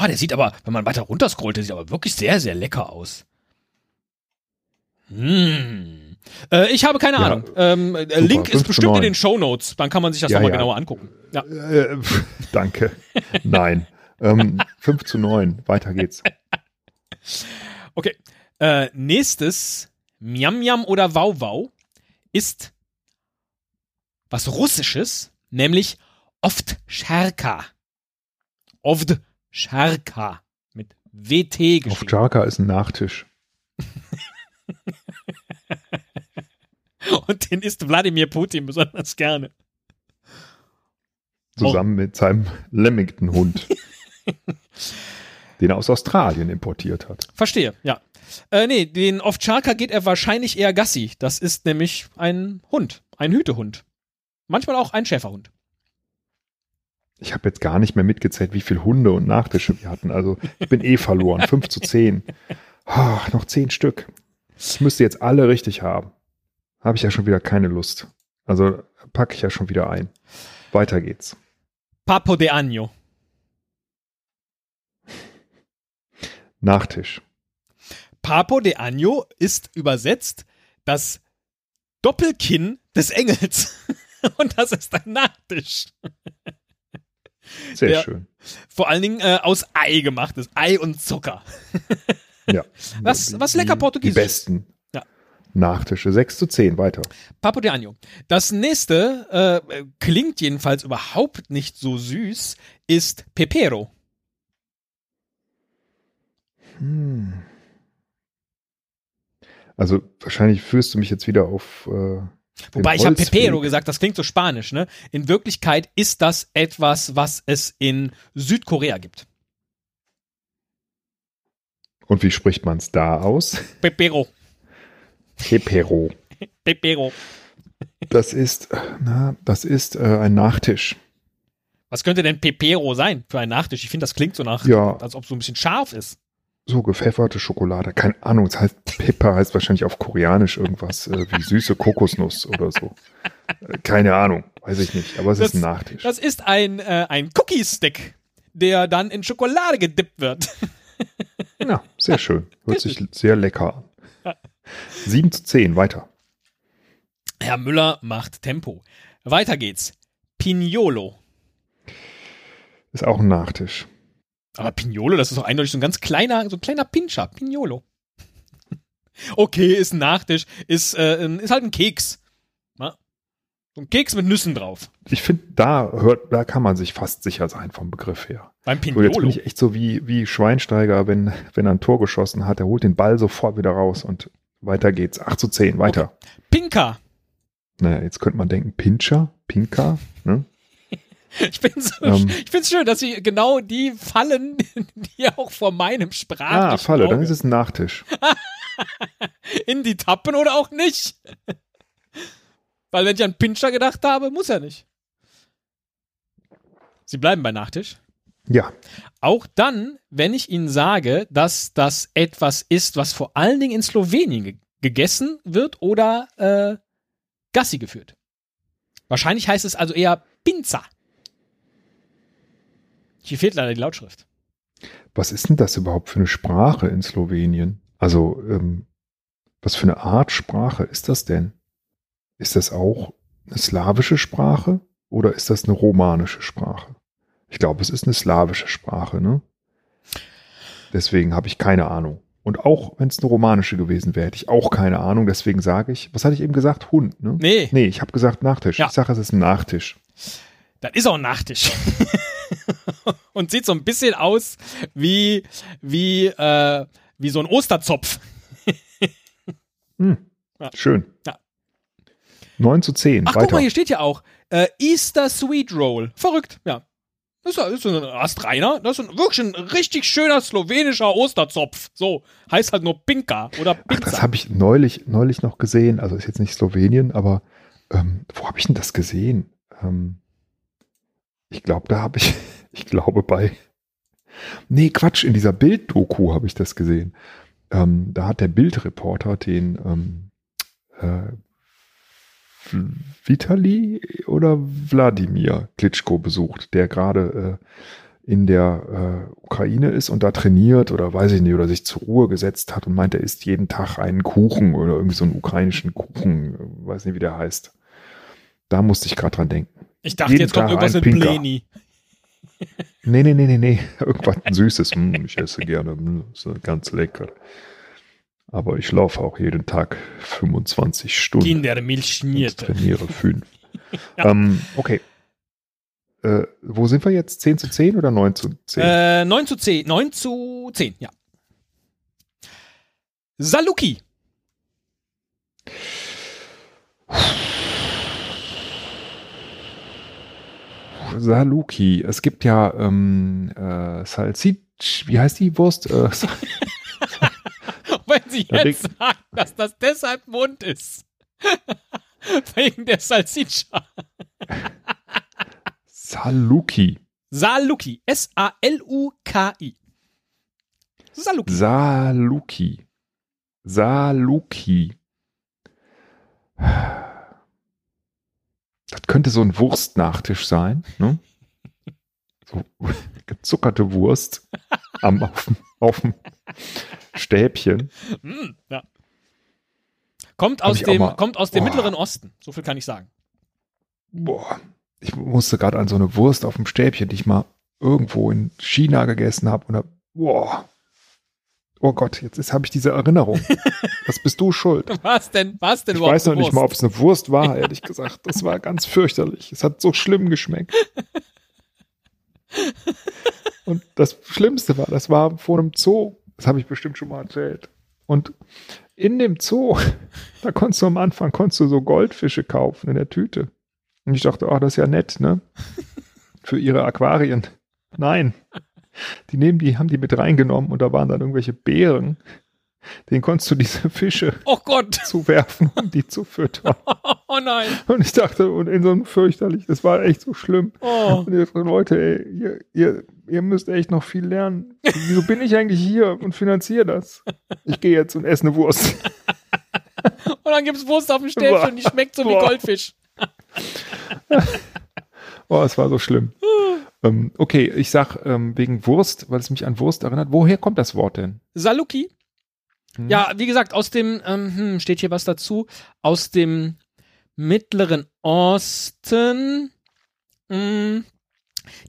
Speaker 1: Oh, der sieht aber, wenn man weiter runterscrollt, der sieht aber wirklich sehr, sehr lecker aus. Hm. Äh, ich habe keine
Speaker 2: Ja,
Speaker 1: Ahnung. Ähm, äh,
Speaker 2: super.
Speaker 1: Link ist
Speaker 2: 5 zu
Speaker 1: bestimmt in
Speaker 2: 9.
Speaker 1: den Show Notes. Dann kann man sich das
Speaker 2: Ja,
Speaker 1: nochmal
Speaker 2: ja.
Speaker 1: genauer angucken. Ja.
Speaker 2: Äh, danke. Nein. Ähm, 5 zu 9. Weiter geht's.
Speaker 1: Okay. Äh, nächstes, Miam Miam oder Wow Wow, ist was Russisches, nämlich Ovtcharka. Ovtcharka. Mit WT
Speaker 2: Auf
Speaker 1: geschrieben.
Speaker 2: Jarka ist ein Nachtisch.
Speaker 1: Und den isst Wladimir Putin besonders gerne.
Speaker 2: Zusammen mit seinem Lamington-Hund. den er aus Australien importiert hat.
Speaker 1: Verstehe, ja. Äh, nee, den Ovtcharka geht er wahrscheinlich eher Gassi. Das ist nämlich ein Hund, ein Hütehund. Manchmal auch ein Schäferhund.
Speaker 2: Ich habe jetzt gar nicht mehr mitgezählt, wie viele Hunde und Nachtische wir hatten. Also ich bin eh verloren. 5 zu 10. Ach, noch 10 Stück. Ich müsste jetzt alle richtig haben. Habe ich ja schon wieder keine Lust. Also packe ich ja schon wieder ein. Weiter geht's.
Speaker 1: Papo de Año.
Speaker 2: Nachtisch.
Speaker 1: Papo de Año ist übersetzt das Doppelkinn des Engels. Und das ist ein Nachtisch.
Speaker 2: Sehr
Speaker 1: Ja.
Speaker 2: schön.
Speaker 1: Vor allen Dingen äh, aus Ei gemachtes. Ei und Zucker.
Speaker 2: Ja.
Speaker 1: Was- was lecker
Speaker 2: Die-
Speaker 1: Portugiesisch.
Speaker 2: Die besten
Speaker 1: Ja.
Speaker 2: Nachtische. 6 zu 10. Weiter.
Speaker 1: Papo de Año. Das nächste äh, klingt jedenfalls überhaupt nicht so süß, ist Pepero.
Speaker 2: Hm. Also wahrscheinlich führst du mich jetzt wieder auf. Äh,
Speaker 1: Wobei ich habe. Pepero gesagt, das klingt so spanisch, ne? In Wirklichkeit ist das etwas, was es in Südkorea gibt.
Speaker 2: Und wie spricht man es da aus?
Speaker 1: Pepero.
Speaker 2: Pepero.
Speaker 1: Pepero.
Speaker 2: Das ist, na, das ist äh, ein Nachtisch.
Speaker 1: Was könnte denn Pepero sein für ein Nachtisch? Ich finde, das klingt so nach,
Speaker 2: Ja.
Speaker 1: als ob es so ein bisschen scharf ist.
Speaker 2: So gepfefferte Schokolade. Keine Ahnung, es heißt Pepper, heißt wahrscheinlich auf Koreanisch irgendwas äh, wie süße Kokosnuss oder so. Äh, keine Ahnung, weiß ich nicht, aber es
Speaker 1: Das-
Speaker 2: ist ein Nachtisch.
Speaker 1: Das ist ein, äh, ein Cookie-Stick, der dann in Schokolade gedippt wird.
Speaker 2: Ja, sehr schön. Hört sich sehr lecker an. 7 zu 10, weiter.
Speaker 1: Herr Müller macht Tempo. Weiter geht's. Pignolo.
Speaker 2: Ist auch ein Nachtisch.
Speaker 1: Aber Pignolo, das ist doch eindeutig so ein ganz kleiner, so ein kleiner Pinscher. Pignolo. Okay, ist ein Nachtisch, ist, äh, ist halt ein Keks. Na? So ein Keks mit Nüssen drauf.
Speaker 2: Ich finde, da hört, da kann man sich fast sicher sein vom Begriff her.
Speaker 1: Beim
Speaker 2: So, jetzt
Speaker 1: Pignolo.
Speaker 2: bin ich echt so wie, wie Schweinsteiger, wenn, wenn er ein Tor geschossen hat, er holt den Ball sofort wieder raus und weiter geht's. 8 zu 10, weiter.
Speaker 1: Pinka.
Speaker 2: Naja, jetzt könnte man denken, Pincher, Pinka, ne?
Speaker 1: Ich bin so,
Speaker 2: Ähm.
Speaker 1: ich find's schön, dass sie genau die Fallen, die auch vor meinem sprachlichen
Speaker 2: Ah, Falle, dann
Speaker 1: Auge
Speaker 2: ist es ein Nachtisch.
Speaker 1: in die tappen oder auch nicht. Weil wenn ich an Pinscher gedacht habe, muss er nicht. Sie bleiben bei Nachtisch.
Speaker 2: Ja,
Speaker 1: Auch dann, wenn ich Ihnen sage, dass das etwas ist, was vor allen Dingen in Slowenien ge gegessen wird oder äh, Gassi geführt. Wahrscheinlich heißt es also eher Pinza. Hier fehlt leider die Lautschrift.
Speaker 2: was ist denn das überhaupt für eine Sprache in Slowenien? Also, ähm, was für eine Art Sprache ist das denn? Ist das auch eine slawische Sprache oder ist das eine romanische Sprache? Ich glaube, es ist eine slawische Sprache, ne? Deswegen habe ich keine Ahnung. Und auch wenn es eine romanische gewesen wäre, hätte ich auch keine Ahnung. Deswegen sage ich, was hatte ich eben gesagt? Hund, ne?
Speaker 1: Nee,
Speaker 2: Nee, ich habe gesagt Nachtisch.
Speaker 1: Ja.
Speaker 2: Ich sage, es ist ein Nachtisch.
Speaker 1: das ist auch ein Nachtisch. Und sieht so ein bisschen aus wie, wie, äh, wie so ein Osterzopf.
Speaker 2: Hm.
Speaker 1: Ja.
Speaker 2: Schön.
Speaker 1: Ja.
Speaker 2: 9 zu 10.
Speaker 1: Ach, guck
Speaker 2: weiter.
Speaker 1: mal, hier steht ja auch äh, Easter Sweet Roll. Verrückt, ja. Das ist, ein Astreiner. Das ist ein, wirklich ein richtig schöner slowenischer Osterzopf. So, heißt halt nur Pinka oder
Speaker 2: Ach,
Speaker 1: Pinza.
Speaker 2: das habe ich neulich, neulich noch gesehen. Also ist jetzt nicht Slowenien, aber ähm, wo habe ich denn das gesehen? Ähm, ich glaube, da habe ich, ich glaube bei, nee, Quatsch, in dieser Bild-Doku habe ich das gesehen. Ähm, da hat der Bildreporter den ähm, äh, Vitali oder Wladimir Klitschko besucht, der gerade äh, in der äh, Ukraine ist und da trainiert oder weiß ich nicht, oder sich zur Ruhe gesetzt hat und meint, er isst jeden Tag einen Kuchen oder irgendwie so einen ukrainischen Kuchen, weiß nicht, wie der heißt. Da musste ich gerade dran denken.
Speaker 1: Ich dachte,
Speaker 2: Jeden
Speaker 1: jetzt kommt
Speaker 2: Tag
Speaker 1: irgendwas
Speaker 2: ein
Speaker 1: mit. Pleni.
Speaker 2: Nee, nee, nee, nee, nee. Irgendwas Süßes. Hm, ich esse gerne. Hm, ist ganz lecker. Aber ich laufe auch jeden Tag 25 Stunden.
Speaker 1: Kindermilch schmierte.
Speaker 2: trainiere fünf.
Speaker 1: Ja.
Speaker 2: ähm, okay. Äh, wo sind wir jetzt? 10 zu 10 oder 9 zu 10?
Speaker 1: Äh, 9 zu 10. 9 zu 10, ja. Saluki.
Speaker 2: Saluki. Es gibt ja ähm, äh, Salsicci. Wie heißt die Wurst? Äh,
Speaker 1: Wenn Sie jetzt sagen, dass das deshalb Mund ist. Wegen der Salsiccia.
Speaker 2: Saluki.
Speaker 1: Saluki. S-A-L-U-K-I. Saluki.
Speaker 2: Saluki. Saluki. Könnte so ein Wurstnachtisch sein, ne? So gezuckerte Wurst am, auf, dem- auf dem Stäbchen.
Speaker 1: Mm, ja. Kommt aus, dem,
Speaker 2: mal-
Speaker 1: kommt aus dem
Speaker 2: Boah.
Speaker 1: Mittleren Osten. So viel kann ich sagen.
Speaker 2: Boah, ich musste gerade an so eine Wurst auf dem Stäbchen, die ich mal irgendwo in China gegessen habe. Und boah, oh Gott, jetzt habe ich diese Erinnerung. Was bist du schuld?
Speaker 1: Was denn, was denn
Speaker 2: Ich weiß noch nicht mal, ob es eine Wurst war, ehrlich gesagt. Das war ganz fürchterlich. Es hat so schlimm geschmeckt. Und das Schlimmste war, das war vor einem Zoo. Das habe ich bestimmt schon mal erzählt. Und in dem Zoo, da konntest du am Anfang konntest du so Goldfische kaufen in der Tüte. Und ich dachte, oh, das ist ja nett, ne? Für ihre Aquarien. Nein. Die nehmen die, haben die mit reingenommen und da waren dann irgendwelche Bären. Den konntest du diese Fische
Speaker 1: Oh Gott.
Speaker 2: zuwerfen, um die zu füttern.
Speaker 1: Oh nein.
Speaker 2: Und ich dachte, und in so einem fürchterlich, das war echt so schlimm.
Speaker 1: Oh.
Speaker 2: Und ich dachte, Leute, ey, ihr, ihr, ihr müsst echt noch viel lernen. Wieso bin ich eigentlich hier und finanziere das? Ich gehe jetzt und esse eine Wurst.
Speaker 1: Und dann gibt's Wurst auf dem Stäbchen, die schmeckt so wie
Speaker 2: Boah.
Speaker 1: Goldfisch.
Speaker 2: Oh, es war so schlimm. ähm, okay, ich sag ähm, wegen Wurst, weil es mich an Wurst erinnert. Woher kommt das Wort denn?
Speaker 1: Saluki.
Speaker 2: Hm?
Speaker 1: Ja, wie gesagt, aus dem, ähm, hm, steht hier was dazu, aus dem Mittleren Osten. Hm,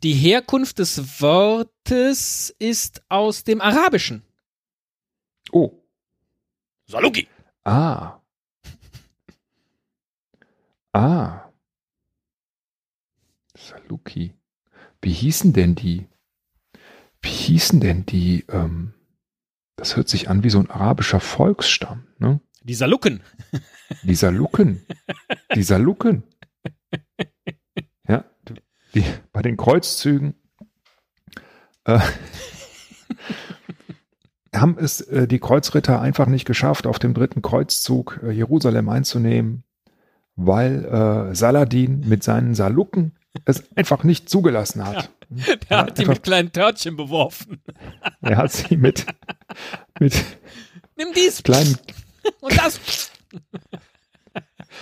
Speaker 1: die Herkunft des Wortes ist aus dem Arabischen.
Speaker 2: Oh,
Speaker 1: Saluki.
Speaker 2: ah. Ah. Saluki. Wie hießen denn die? Wie hießen denn die? Ähm, das hört sich an wie so ein arabischer Volksstamm, ne?
Speaker 1: Die Saluken.
Speaker 2: Die Saluken. Die Saluken. Ja, die, bei den Kreuzzügen äh, haben es äh, die Kreuzritter einfach nicht geschafft, auf dem dritten Kreuzzug äh, Jerusalem einzunehmen, weil äh, Saladin mit seinen Saluken es einfach nicht zugelassen hat.
Speaker 1: Der hat die mit kleinen Törtchen beworfen.
Speaker 2: Er hat sie mit, mit
Speaker 1: Nimm dies
Speaker 2: kleinen
Speaker 1: und das.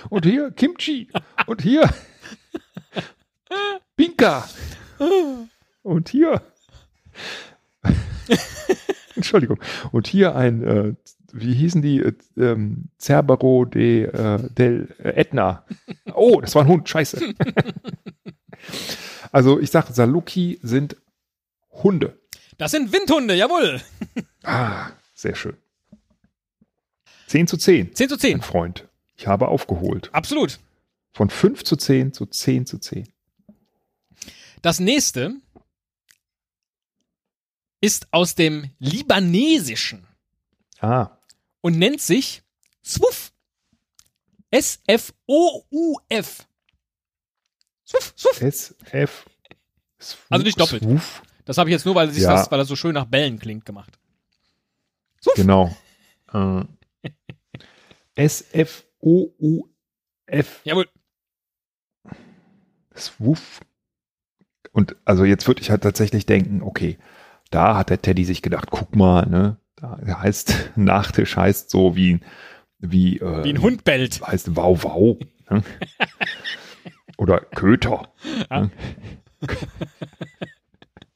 Speaker 2: Und hier Kimchi. Und hier Pinka. Und hier. Entschuldigung. Und hier ein, äh, wie hießen die? Äh, ähm, Cerbero de, äh, del äh, Etna. Oh, das war ein Hund. Scheiße. Also ich sage, Saluki sind Hunde.
Speaker 1: Das sind Windhunde, jawohl.
Speaker 2: Ah, sehr schön. 10 zu 10,
Speaker 1: 10 zu 10.
Speaker 2: mein Freund. Ich habe aufgeholt.
Speaker 1: Absolut.
Speaker 2: Von 5 zu 10 zu 10 zu 10.
Speaker 1: Das nächste ist aus dem Libanesischen
Speaker 2: Ah,
Speaker 1: und nennt sich Swuf. S-F-O-U-F. Swuf, Swuf.
Speaker 2: SF.
Speaker 1: Also nicht doppelt.
Speaker 2: Swoof.
Speaker 1: Das habe ich jetzt nur, weil, sich
Speaker 2: Ja.
Speaker 1: das, weil das so schön nach Bällen klingt, gemacht. Swuf.
Speaker 2: Genau. Äh, S-F-O-U-F.
Speaker 1: Jawohl.
Speaker 2: Swoof. Und also jetzt würde ich halt tatsächlich denken, okay, da hat der Teddy sich gedacht, guck mal, ne, da heißt, Nachtisch heißt so wie, wie, äh,
Speaker 1: Wie ein Hund bellt.
Speaker 2: heißt Wow Wow. Ne? Oder Köter. Ne?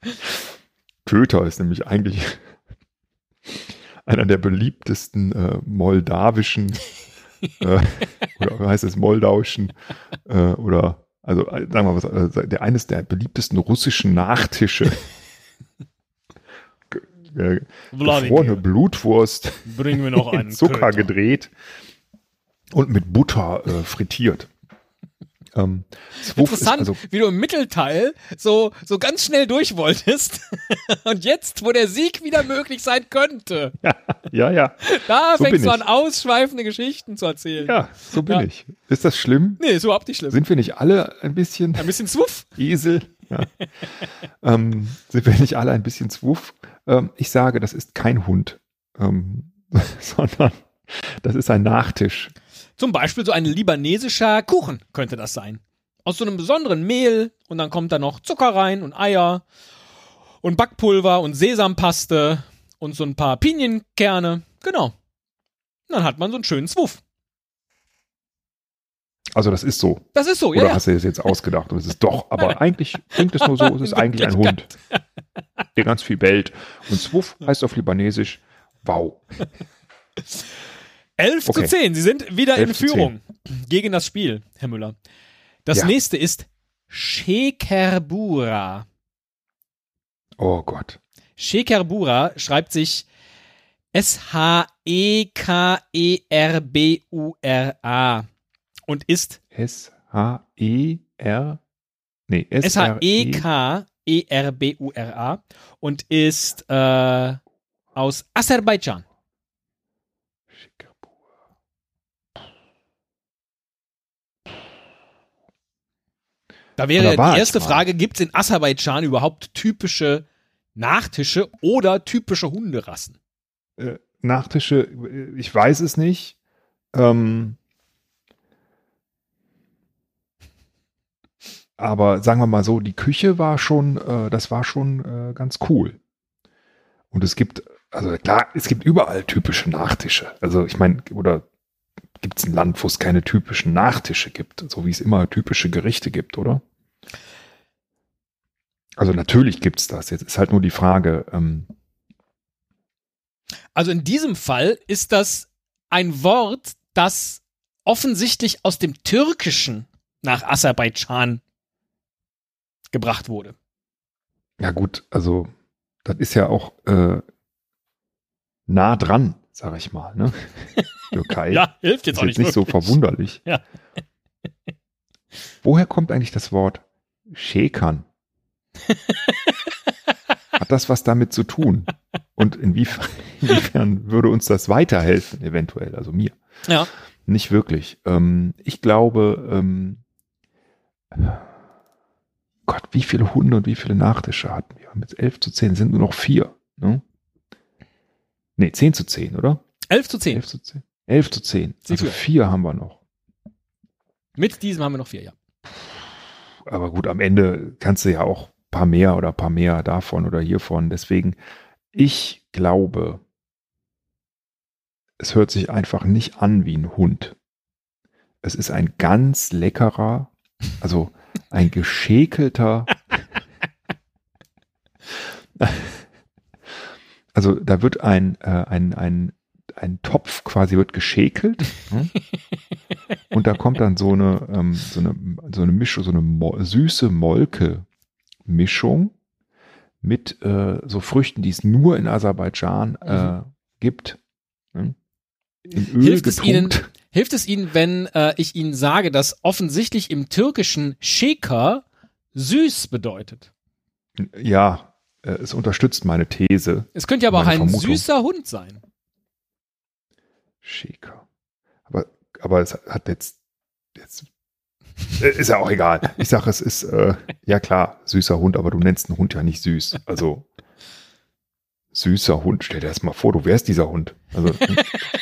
Speaker 2: Köter ist nämlich eigentlich einer der beliebtesten äh, moldawischen äh, oder wie heißt es, moldauischen äh, oder also äh, sagen wir mal was, äh, der eines der beliebtesten russischen Nachtische. Ge- Gefrorene Blutwurst
Speaker 1: Bringen wir noch
Speaker 2: in
Speaker 1: einen
Speaker 2: Zucker
Speaker 1: Köter.
Speaker 2: gedreht und mit Butter äh, frittiert. Ähm,
Speaker 1: Interessant,
Speaker 2: also
Speaker 1: wie du im Mittelteil so, so ganz schnell durch wolltest. Und jetzt, wo der Sieg wieder möglich sein könnte,
Speaker 2: ja, ja,
Speaker 1: da
Speaker 2: So
Speaker 1: fängst du an, ausschweifende Geschichten zu erzählen.
Speaker 2: ja, so bin
Speaker 1: Ja.
Speaker 2: ich. Ist das schlimm?
Speaker 1: Nee, ist überhaupt nicht schlimm.
Speaker 2: Sind wir nicht alle ein bisschen
Speaker 1: Ein bisschen Zwuff.
Speaker 2: Esel? Ja. ähm, sind wir nicht alle ein bisschen zwuff? Ähm, ich sage, das ist kein Hund, ähm, sondern das ist ein Nachtisch.
Speaker 1: Zum Beispiel so ein libanesischer Kuchen könnte das sein. Aus so einem besonderen Mehl und dann kommt da noch Zucker rein und Eier und Backpulver und Sesampaste und so ein paar Pinienkerne. Genau. Und dann hat man so einen schönen Zwuff.
Speaker 2: Also das ist so.
Speaker 1: Das ist so, ja.
Speaker 2: Oder
Speaker 1: ja.
Speaker 2: hast du es jetzt ausgedacht? Und es ist doch, aber eigentlich klingt es nur so, es ist eigentlich ein Hund, der ganz viel bellt. Und Zwuff heißt auf Libanesisch Wow.
Speaker 1: 11
Speaker 2: Okay.
Speaker 1: zu 10. Sie sind wieder
Speaker 2: 11
Speaker 1: in
Speaker 2: zu 10.
Speaker 1: Führung gegen das Spiel, Herr Müller. Das
Speaker 2: Ja.
Speaker 1: nächste ist Shekerbura.
Speaker 2: Oh Gott.
Speaker 1: Shekerbura schreibt sich S-H-E-K-E-R-B-U-R-A und ist
Speaker 2: S-H-E-R. Nee,
Speaker 1: E
Speaker 2: S-H-E.
Speaker 1: S-H-E-K-E-R-B-U-R-A und ist äh, aus Aserbaidschan. Da wäre die erste? Frage, gibt es in Aserbaidschan überhaupt typische Nachtische oder typische Hunderassen?
Speaker 2: Äh, Nachtische, äh, ich weiß es nicht. Ähm, aber sagen wir mal so, die Küche war schon, äh, das war schon äh, ganz cool. Und es gibt, also klar, es gibt überall typische Nachtische. Also ich meine, oder gibt es ein Land, wo es keine typischen Nachtische gibt, so wie es immer typische Gerichte gibt, oder? Also natürlich gibt es das. Jetzt ist halt nur die Frage, ähm,
Speaker 1: Also in diesem Fall ist das ein Wort, das offensichtlich aus dem Türkischen nach Aserbaidschan gebracht wurde.
Speaker 2: Ja gut, also das ist ja auch äh, nah dran, sag ich mal. Ne? Türkei
Speaker 1: Ja, hilft jetzt
Speaker 2: ist
Speaker 1: auch nicht,
Speaker 2: nicht so verwunderlich.
Speaker 1: Ja.
Speaker 2: Woher kommt eigentlich das Wort Schäkern? Hat das was damit zu tun? Und inwiefern, inwiefern würde uns das weiterhelfen, eventuell? Also mir.
Speaker 1: Ja.
Speaker 2: Nicht wirklich. Ähm, ich glaube, ähm, Gott, wie viele Hunde und wie viele Nachtische hatten wir? Mit 11 zu 10 sind nur noch vier. Ne? Nee, 10 zu 10, oder?
Speaker 1: 11 zu 10.
Speaker 2: 11 zu 10. 11 zu 10.
Speaker 1: Sie
Speaker 2: Also
Speaker 1: führen.
Speaker 2: vier haben wir noch.
Speaker 1: Mit diesem haben wir noch vier, ja.
Speaker 2: Aber gut, am Ende kannst du ja auch ein paar mehr oder ein paar mehr davon oder hiervon. Deswegen, ich glaube, es hört sich einfach nicht an wie ein Hund. Es ist ein ganz leckerer, also ein geschäkelter. Also da wird ein, äh, ein, ein, ein Topf quasi wird geschäkelt ne? und da kommt dann so eine, ähm, so eine, so eine Mischung, so eine Mo süße Molke-Mischung mit äh, so Früchten, die es nur in Aserbaidschan äh, gibt. Ne? In Öl
Speaker 1: Hilft es
Speaker 2: getunkt.
Speaker 1: Hilft es Ihnen, wenn äh, ich Ihnen sage, dass offensichtlich im Türkischen Shaker süß bedeutet?
Speaker 2: Ja, äh, es unterstützt meine These.
Speaker 1: Es könnte ja aber auch ein
Speaker 2: Vermutung.
Speaker 1: süßer Hund sein.
Speaker 2: Shaker. Aber, aber es hat jetzt, jetzt äh, ist ja auch egal. Ich sage, es ist, äh, ja klar, süßer Hund, aber du nennst einen Hund ja nicht süß. Also, süßer Hund, stell dir das mal vor, du wärst dieser Hund. Also,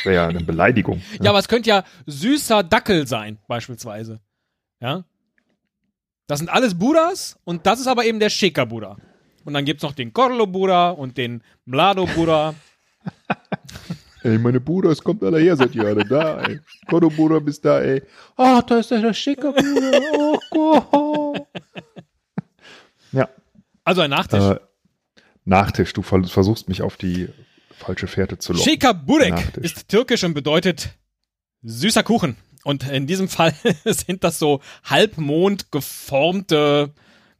Speaker 2: wäre ja eine Beleidigung.
Speaker 1: Ja, aber es könnte ja süßer Dackel sein, beispielsweise. Ja. Das sind alles Buddhas und das ist aber eben der Shaker Buddha. Und dann gibt's noch den Korlo Buddha und den Mlado Buddha.
Speaker 2: Ey, meine Bruder, es kommt alle her seit Jahren da, ey. Kodo Bruder, bist da, ey. Ah, da ist der schicker Bruder. Oh Gott. Ja,
Speaker 1: Also ein Nachtisch.
Speaker 2: äh, Nachtisch. Du vers- versuchst mich auf die falsche Fährte zu locken.
Speaker 1: Shikaburek
Speaker 2: Nachtisch.
Speaker 1: ist türkisch und bedeutet süßer Kuchen. Und in diesem Fall sind das so halbmond geformte,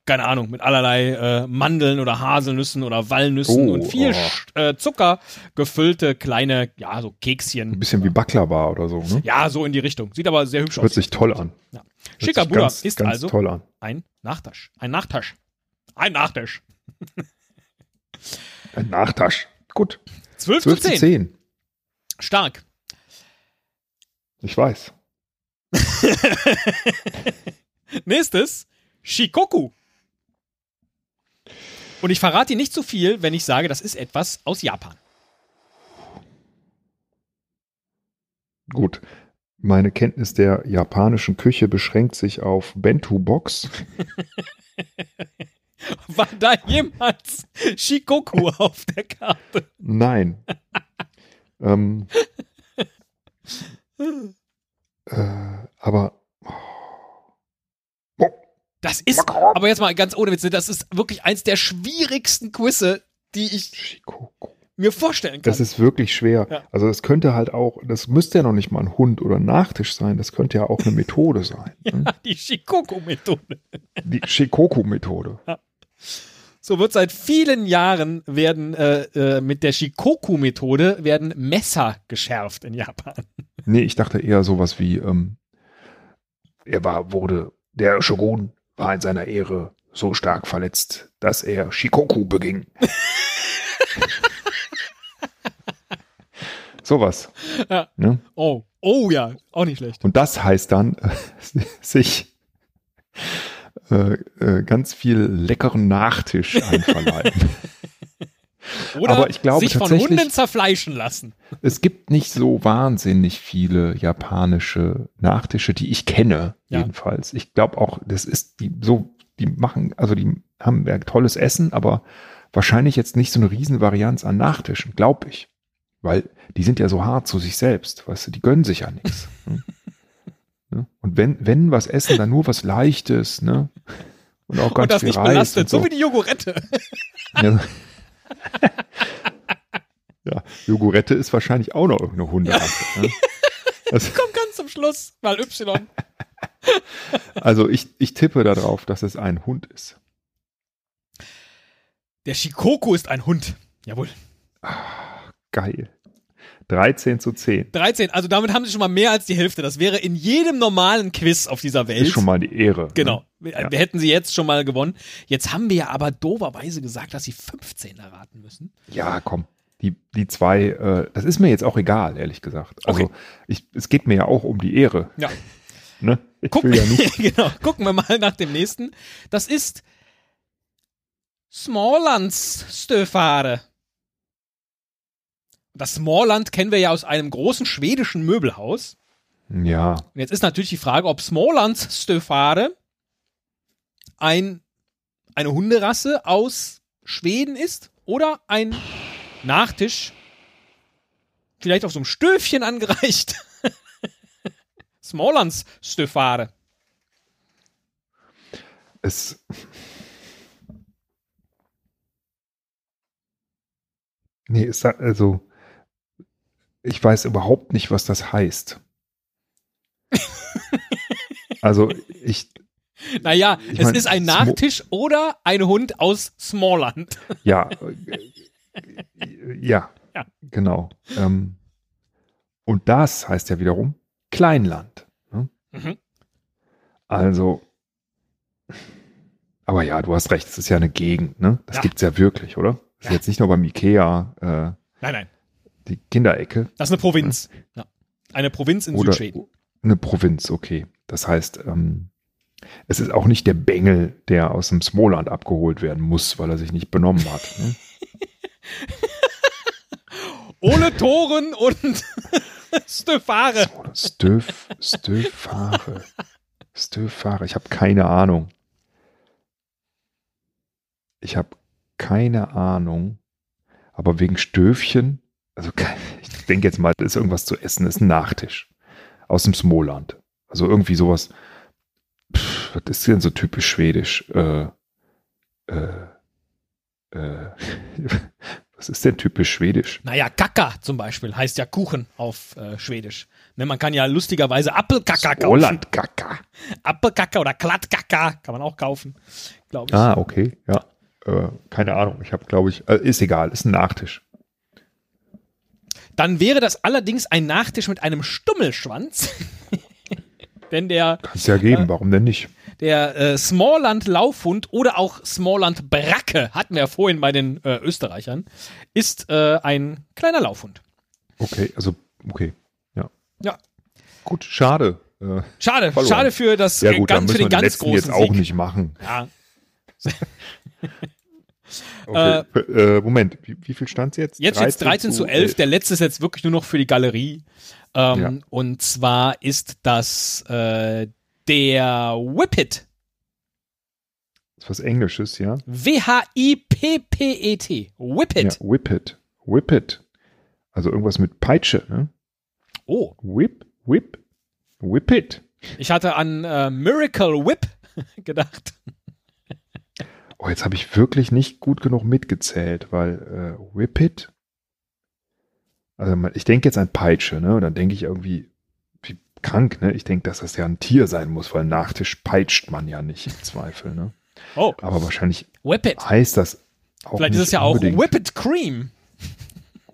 Speaker 1: keine Ahnung, mit allerlei äh, Mandeln oder Haselnüssen oder Walnüssen
Speaker 2: Oh,
Speaker 1: und viel
Speaker 2: oh.
Speaker 1: Äh, Zucker gefüllte kleine, ja, so
Speaker 2: Ein
Speaker 1: Kekschen.
Speaker 2: bisschen wie Baklava oder so. Ne?
Speaker 1: Ja, so in die Richtung. Sieht aber sehr hübsch
Speaker 2: Hört
Speaker 1: aus.
Speaker 2: sich toll an.
Speaker 1: Ja.
Speaker 2: Hört sich
Speaker 1: Shikabura
Speaker 2: ganz,
Speaker 1: ist
Speaker 2: ganz
Speaker 1: also
Speaker 2: toll an.
Speaker 1: ein Nachtisch. Ein Nachtisch. Ein Nachtisch.
Speaker 2: Ein Nachtasch. Gut.
Speaker 1: 12,
Speaker 2: 12
Speaker 1: zu 10.
Speaker 2: zu 10.
Speaker 1: Stark.
Speaker 2: Ich weiß.
Speaker 1: Nächstes, Shikoku. Und ich verrate dir nicht zu viel, wenn ich sage, das ist etwas aus Japan.
Speaker 2: Gut. Meine Kenntnis der japanischen Küche beschränkt sich auf Bento-Box.
Speaker 1: War da jemals Shikoku auf der Karte?
Speaker 2: Nein. ähm, äh, aber
Speaker 1: Das ist, aber jetzt mal ganz ohne Witze, das ist wirklich eins der schwierigsten Quizze, die ich
Speaker 2: Shikoku.
Speaker 1: mir vorstellen kann.
Speaker 2: Das ist wirklich schwer.
Speaker 1: Ja.
Speaker 2: Also es könnte halt auch, das müsste ja noch nicht mal ein Hund oder ein Nachtisch sein, das könnte ja auch eine Methode sein. ne?
Speaker 1: die Shikoku-Methode.
Speaker 2: Die Shikoku-Methode.
Speaker 1: So wird seit vielen Jahren werden äh, äh, mit der Shikoku-Methode werden Messer geschärft in Japan.
Speaker 2: Nee, ich dachte eher sowas wie, ähm, er war, wurde, der Shogun war in seiner Ehre so stark verletzt, dass er Shikoku beging. sowas.
Speaker 1: Ja.
Speaker 2: Ne?
Speaker 1: Oh, oh ja, auch nicht schlecht.
Speaker 2: Und das heißt dann, sich äh, äh, ganz viel leckeren Nachtisch einverleiben.
Speaker 1: Oder
Speaker 2: Aber ich glaube
Speaker 1: sich von Hunden zerfleischen lassen.
Speaker 2: es gibt nicht so wahnsinnig viele japanische Nachtische, die ich kenne,
Speaker 1: Ja.
Speaker 2: jedenfalls. Ich glaube auch, das ist die so, die machen, also die haben ja tolles Essen, aber wahrscheinlich jetzt nicht so eine Riesenvarianz an Nachtischen, glaube ich. Weil die sind ja so hart zu sich selbst, weißt du, die gönnen sich ja nichts. ne? Ne? Und wenn, wenn was essen, dann nur was Leichtes, ne? Und auch ganz
Speaker 1: Und das
Speaker 2: viel
Speaker 1: nicht
Speaker 2: Reis
Speaker 1: belastet,
Speaker 2: und
Speaker 1: so. wie die Jogurette.
Speaker 2: ja. ja, Jogurette ist wahrscheinlich auch noch irgendeine Hunderasse. Ne? Das,
Speaker 1: Kommt ganz zum Schluss, mal Y.
Speaker 2: also ich, ich tippe darauf, dass es ein Hund ist.
Speaker 1: Der Shikoku ist ein Hund. Jawohl.
Speaker 2: Geil. 13 zu 10.
Speaker 1: 13, also damit haben sie schon mal mehr als die Hälfte. Das wäre in jedem normalen Quiz auf dieser Welt.
Speaker 2: Ist schon mal die Ehre.
Speaker 1: Genau.
Speaker 2: Ne?
Speaker 1: Wir,
Speaker 2: Ja.
Speaker 1: wir hätten sie jetzt schon mal gewonnen. Jetzt haben wir ja aber doverweise gesagt, dass sie 15 erraten müssen.
Speaker 2: Ja, komm. Die, die zwei, äh, das ist mir jetzt auch egal, ehrlich gesagt. Also
Speaker 1: Okay.
Speaker 2: ich, es geht mir ja auch um die Ehre.
Speaker 1: Ja.
Speaker 2: Ne? Ich
Speaker 1: Gucken,
Speaker 2: will ja
Speaker 1: genau, gucken wir mal nach dem nächsten. Das ist Smalllands Stöfare. Das Smallland kennen wir ja aus einem großen schwedischen Möbelhaus.
Speaker 2: ja,
Speaker 1: Und jetzt ist natürlich die Frage, ob Smalllands Stöfare ein, eine Hunderasse aus Schweden ist oder ein Nachtisch, vielleicht auf so einem Stöfchen angereicht. Smalllands Stöfare.
Speaker 2: es. Nee, es, sa- also ich weiß überhaupt nicht, was das heißt. Also ich,
Speaker 1: Naja,
Speaker 2: Ich
Speaker 1: es
Speaker 2: mein,
Speaker 1: ist ein
Speaker 2: Smo-
Speaker 1: Nachtisch oder ein Hund aus Smallland.
Speaker 2: ja, ja,
Speaker 1: Ja.
Speaker 2: genau. Ähm, und das heißt ja wiederum Kleinland. Ne?
Speaker 1: Mhm.
Speaker 2: Also, aber ja, du hast recht, es ist ja eine Gegend, ne? Das
Speaker 1: Ja.
Speaker 2: gibt's ja wirklich, oder? Das
Speaker 1: Ja.
Speaker 2: ist jetzt nicht nur beim Ikea äh,
Speaker 1: Nein, nein,
Speaker 2: die Kinderecke
Speaker 1: das ist eine Provinz. Ja. Eine Provinz in
Speaker 2: oder
Speaker 1: Südschweden.
Speaker 2: eine Provinz, okay. Das heißt, ähm, es ist auch nicht der Bengel, der aus dem Smoland abgeholt werden muss, weil er sich nicht benommen hat. Ne?
Speaker 1: Ohne Toren und Stöfare.
Speaker 2: Stöf, Stöfare. Stöfare. Ich habe keine Ahnung. Ich habe keine Ahnung. Aber wegen Stöfchen, also ich denke jetzt mal, das ist irgendwas zu essen, das ist ein Nachtisch. Aus dem Smoland. Also irgendwie sowas. Pff, was ist denn so typisch schwedisch? Äh, äh, Äh, was ist denn typisch schwedisch?
Speaker 1: Naja, Kaka zum Beispiel heißt ja Kuchen auf äh, Schwedisch. Ne, man kann ja lustigerweise Appelkaka kaufen.
Speaker 2: Holland Kaka.
Speaker 1: Appelkaka oder Klattkaka kann man auch kaufen, glaube ich.
Speaker 2: Ah, okay, ja. Äh, keine Ahnung. Ich habe, glaube ich, äh, ist egal, ist ein Nachtisch.
Speaker 1: Dann wäre das allerdings ein Nachtisch mit einem Stummelschwanz. Denn der,
Speaker 2: Kann es ja geben, warum denn nicht?
Speaker 1: der äh, Smallland Laufhund oder auch Smallland Bracke, hatten wir ja vorhin bei den äh, Österreichern, ist äh, ein kleiner Laufhund.
Speaker 2: Okay, also, okay, ja.
Speaker 1: Ja.
Speaker 2: Gut, schade. Äh,
Speaker 1: Schade,
Speaker 2: Verloren.
Speaker 1: schade für das
Speaker 2: ja
Speaker 1: äh,
Speaker 2: gut,
Speaker 1: ganz, für den ganz großen
Speaker 2: jetzt auch
Speaker 1: Sieg.
Speaker 2: nicht machen.
Speaker 1: Ja,
Speaker 2: Okay. Äh, Moment, wie, wie viel stand es jetzt?
Speaker 1: Jetzt jetzt 13 zu 11. Der letzte ist jetzt wirklich nur noch für die Galerie. Ähm,
Speaker 2: Ja.
Speaker 1: Und zwar ist das äh, der Whippet.
Speaker 2: Das ist was Englisches, ja?
Speaker 1: W-H-I-P-P-E-T. Whippet.
Speaker 2: Ja, Whip it. Whip it. Also irgendwas mit Peitsche, ne?
Speaker 1: Oh,
Speaker 2: Whip, whip, whip it.
Speaker 1: ich hatte an äh, Miracle Whip gedacht.
Speaker 2: Oh, jetzt habe ich wirklich nicht gut genug mitgezählt, weil äh, whip it. Also ich denke jetzt an Peitsche, ne? Und dann denke ich irgendwie, wie krank, ne? Ich denke, dass das ja ein Tier sein muss, weil Nachtisch peitscht man ja nicht im Zweifel, ne?
Speaker 1: Oh,
Speaker 2: Aber wahrscheinlich
Speaker 1: Whippet.
Speaker 2: heißt das auch
Speaker 1: Vielleicht ist es ja auch
Speaker 2: unbedingt.
Speaker 1: Whippet Cream.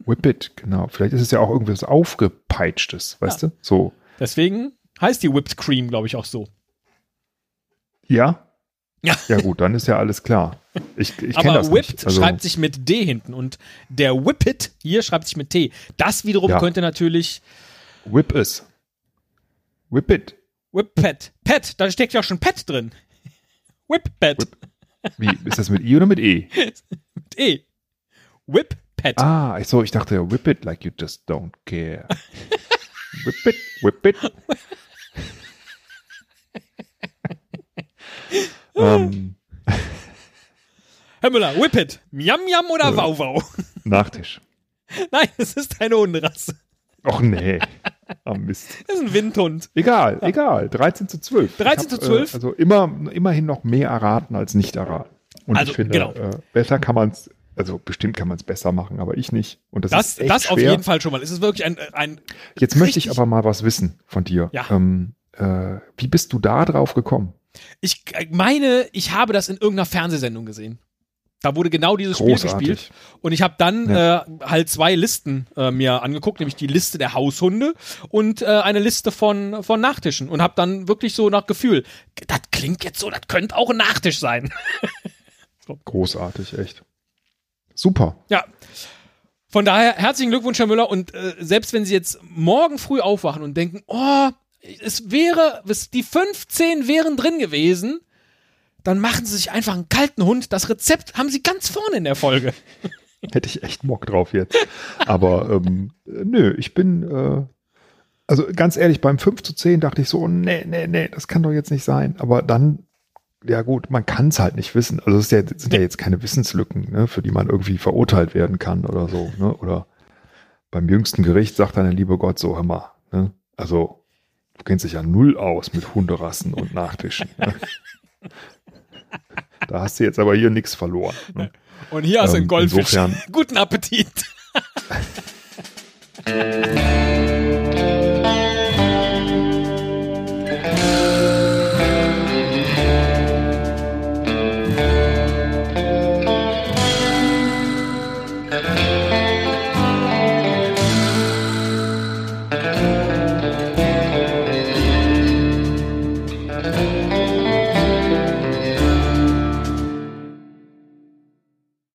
Speaker 2: Whip it, genau. Vielleicht ist es ja auch irgendwas aufgepeitschtes, weißt du? So.
Speaker 1: Deswegen heißt die Whipped Cream, glaube ich, auch so.
Speaker 2: Ja?
Speaker 1: Ja.
Speaker 2: Ja gut, dann ist ja alles klar. Ich, ich
Speaker 1: Aber
Speaker 2: das
Speaker 1: Whipped.
Speaker 2: Also,
Speaker 1: schreibt sich mit D hinten und der Whippet hier schreibt sich mit T. Das wiederum
Speaker 2: Ja.
Speaker 1: könnte natürlich
Speaker 2: Whip es. Whip it.
Speaker 1: Whippet. Pet, da steckt ja auch schon Pet drin. Whippet.
Speaker 2: Whip- Wie, ist das mit I oder mit E?
Speaker 1: Mit E. Whippet.
Speaker 2: Ah, ich so, ich dachte, whip it like you just don't care. whip it, whip it. ähm,
Speaker 1: Herr Müller, Whippet. Miam Miam oder
Speaker 2: Äh.
Speaker 1: Wow Wow?
Speaker 2: Nachtisch.
Speaker 1: Nein, es ist eine Hunderasse.
Speaker 2: Och nee. Ah, Mist.
Speaker 1: Das ist ein Windhund.
Speaker 2: Egal, egal. 13 zu 12.
Speaker 1: 13
Speaker 2: Ich
Speaker 1: zu
Speaker 2: hab,
Speaker 1: 12?
Speaker 2: Äh, also immer, immerhin noch mehr erraten als nicht erraten. Und
Speaker 1: Also,
Speaker 2: ich finde,
Speaker 1: genau.
Speaker 2: äh, besser kann man es, also bestimmt kann man es besser machen, aber ich nicht. Und das,
Speaker 1: Das,
Speaker 2: ist echt
Speaker 1: das auf
Speaker 2: schwer.
Speaker 1: jeden Fall schon mal. Es ist wirklich ein, ein
Speaker 2: Jetzt möchte ich aber mal was wissen von dir.
Speaker 1: Ja.
Speaker 2: Ähm, äh, wie bist du da drauf gekommen?
Speaker 1: Ich meine, ich habe das in irgendeiner Fernsehsendung gesehen. Da wurde genau dieses Spiel
Speaker 2: Großartig.
Speaker 1: gespielt. Und ich habe dann
Speaker 2: Ja.
Speaker 1: äh, halt zwei Listen äh, mir angeguckt, nämlich die Liste der Haushunde und äh, eine Liste von, von Nachtischen. Und habe dann wirklich so nach Gefühl, das klingt jetzt so, das könnte auch ein Nachtisch sein.
Speaker 2: Großartig, echt. Super.
Speaker 1: Ja. Von daher herzlichen Glückwunsch, Herr Müller. Und äh, selbst wenn Sie jetzt morgen früh aufwachen und denken, oh, es wäre, es, die 15 wären drin gewesen, dann machen Sie sich einfach einen kalten Hund. Das Rezept haben Sie ganz vorne in der Folge.
Speaker 2: Hätte ich echt Bock drauf jetzt. Aber ähm, äh, nö, ich bin, äh, also ganz ehrlich, beim 5 zu 10 dachte ich so, nee, nee, nee, das kann doch jetzt nicht sein. Aber dann, ja gut, man kann es halt nicht wissen. Also es ja, sind ja jetzt keine Wissenslücken, ne, für die man irgendwie verurteilt werden kann oder so. Ne? Oder beim jüngsten Gericht sagt dann der liebe Gott so, hör mal, ne? also Du kennst dich ja null aus mit Hunderassen und Nachtischen. Ne? Da hast du jetzt aber hier nichts verloren. Ne?
Speaker 1: Und hier hast du
Speaker 2: ähm,
Speaker 1: einen Goldfisch.
Speaker 2: Insofern,
Speaker 1: Guten Appetit.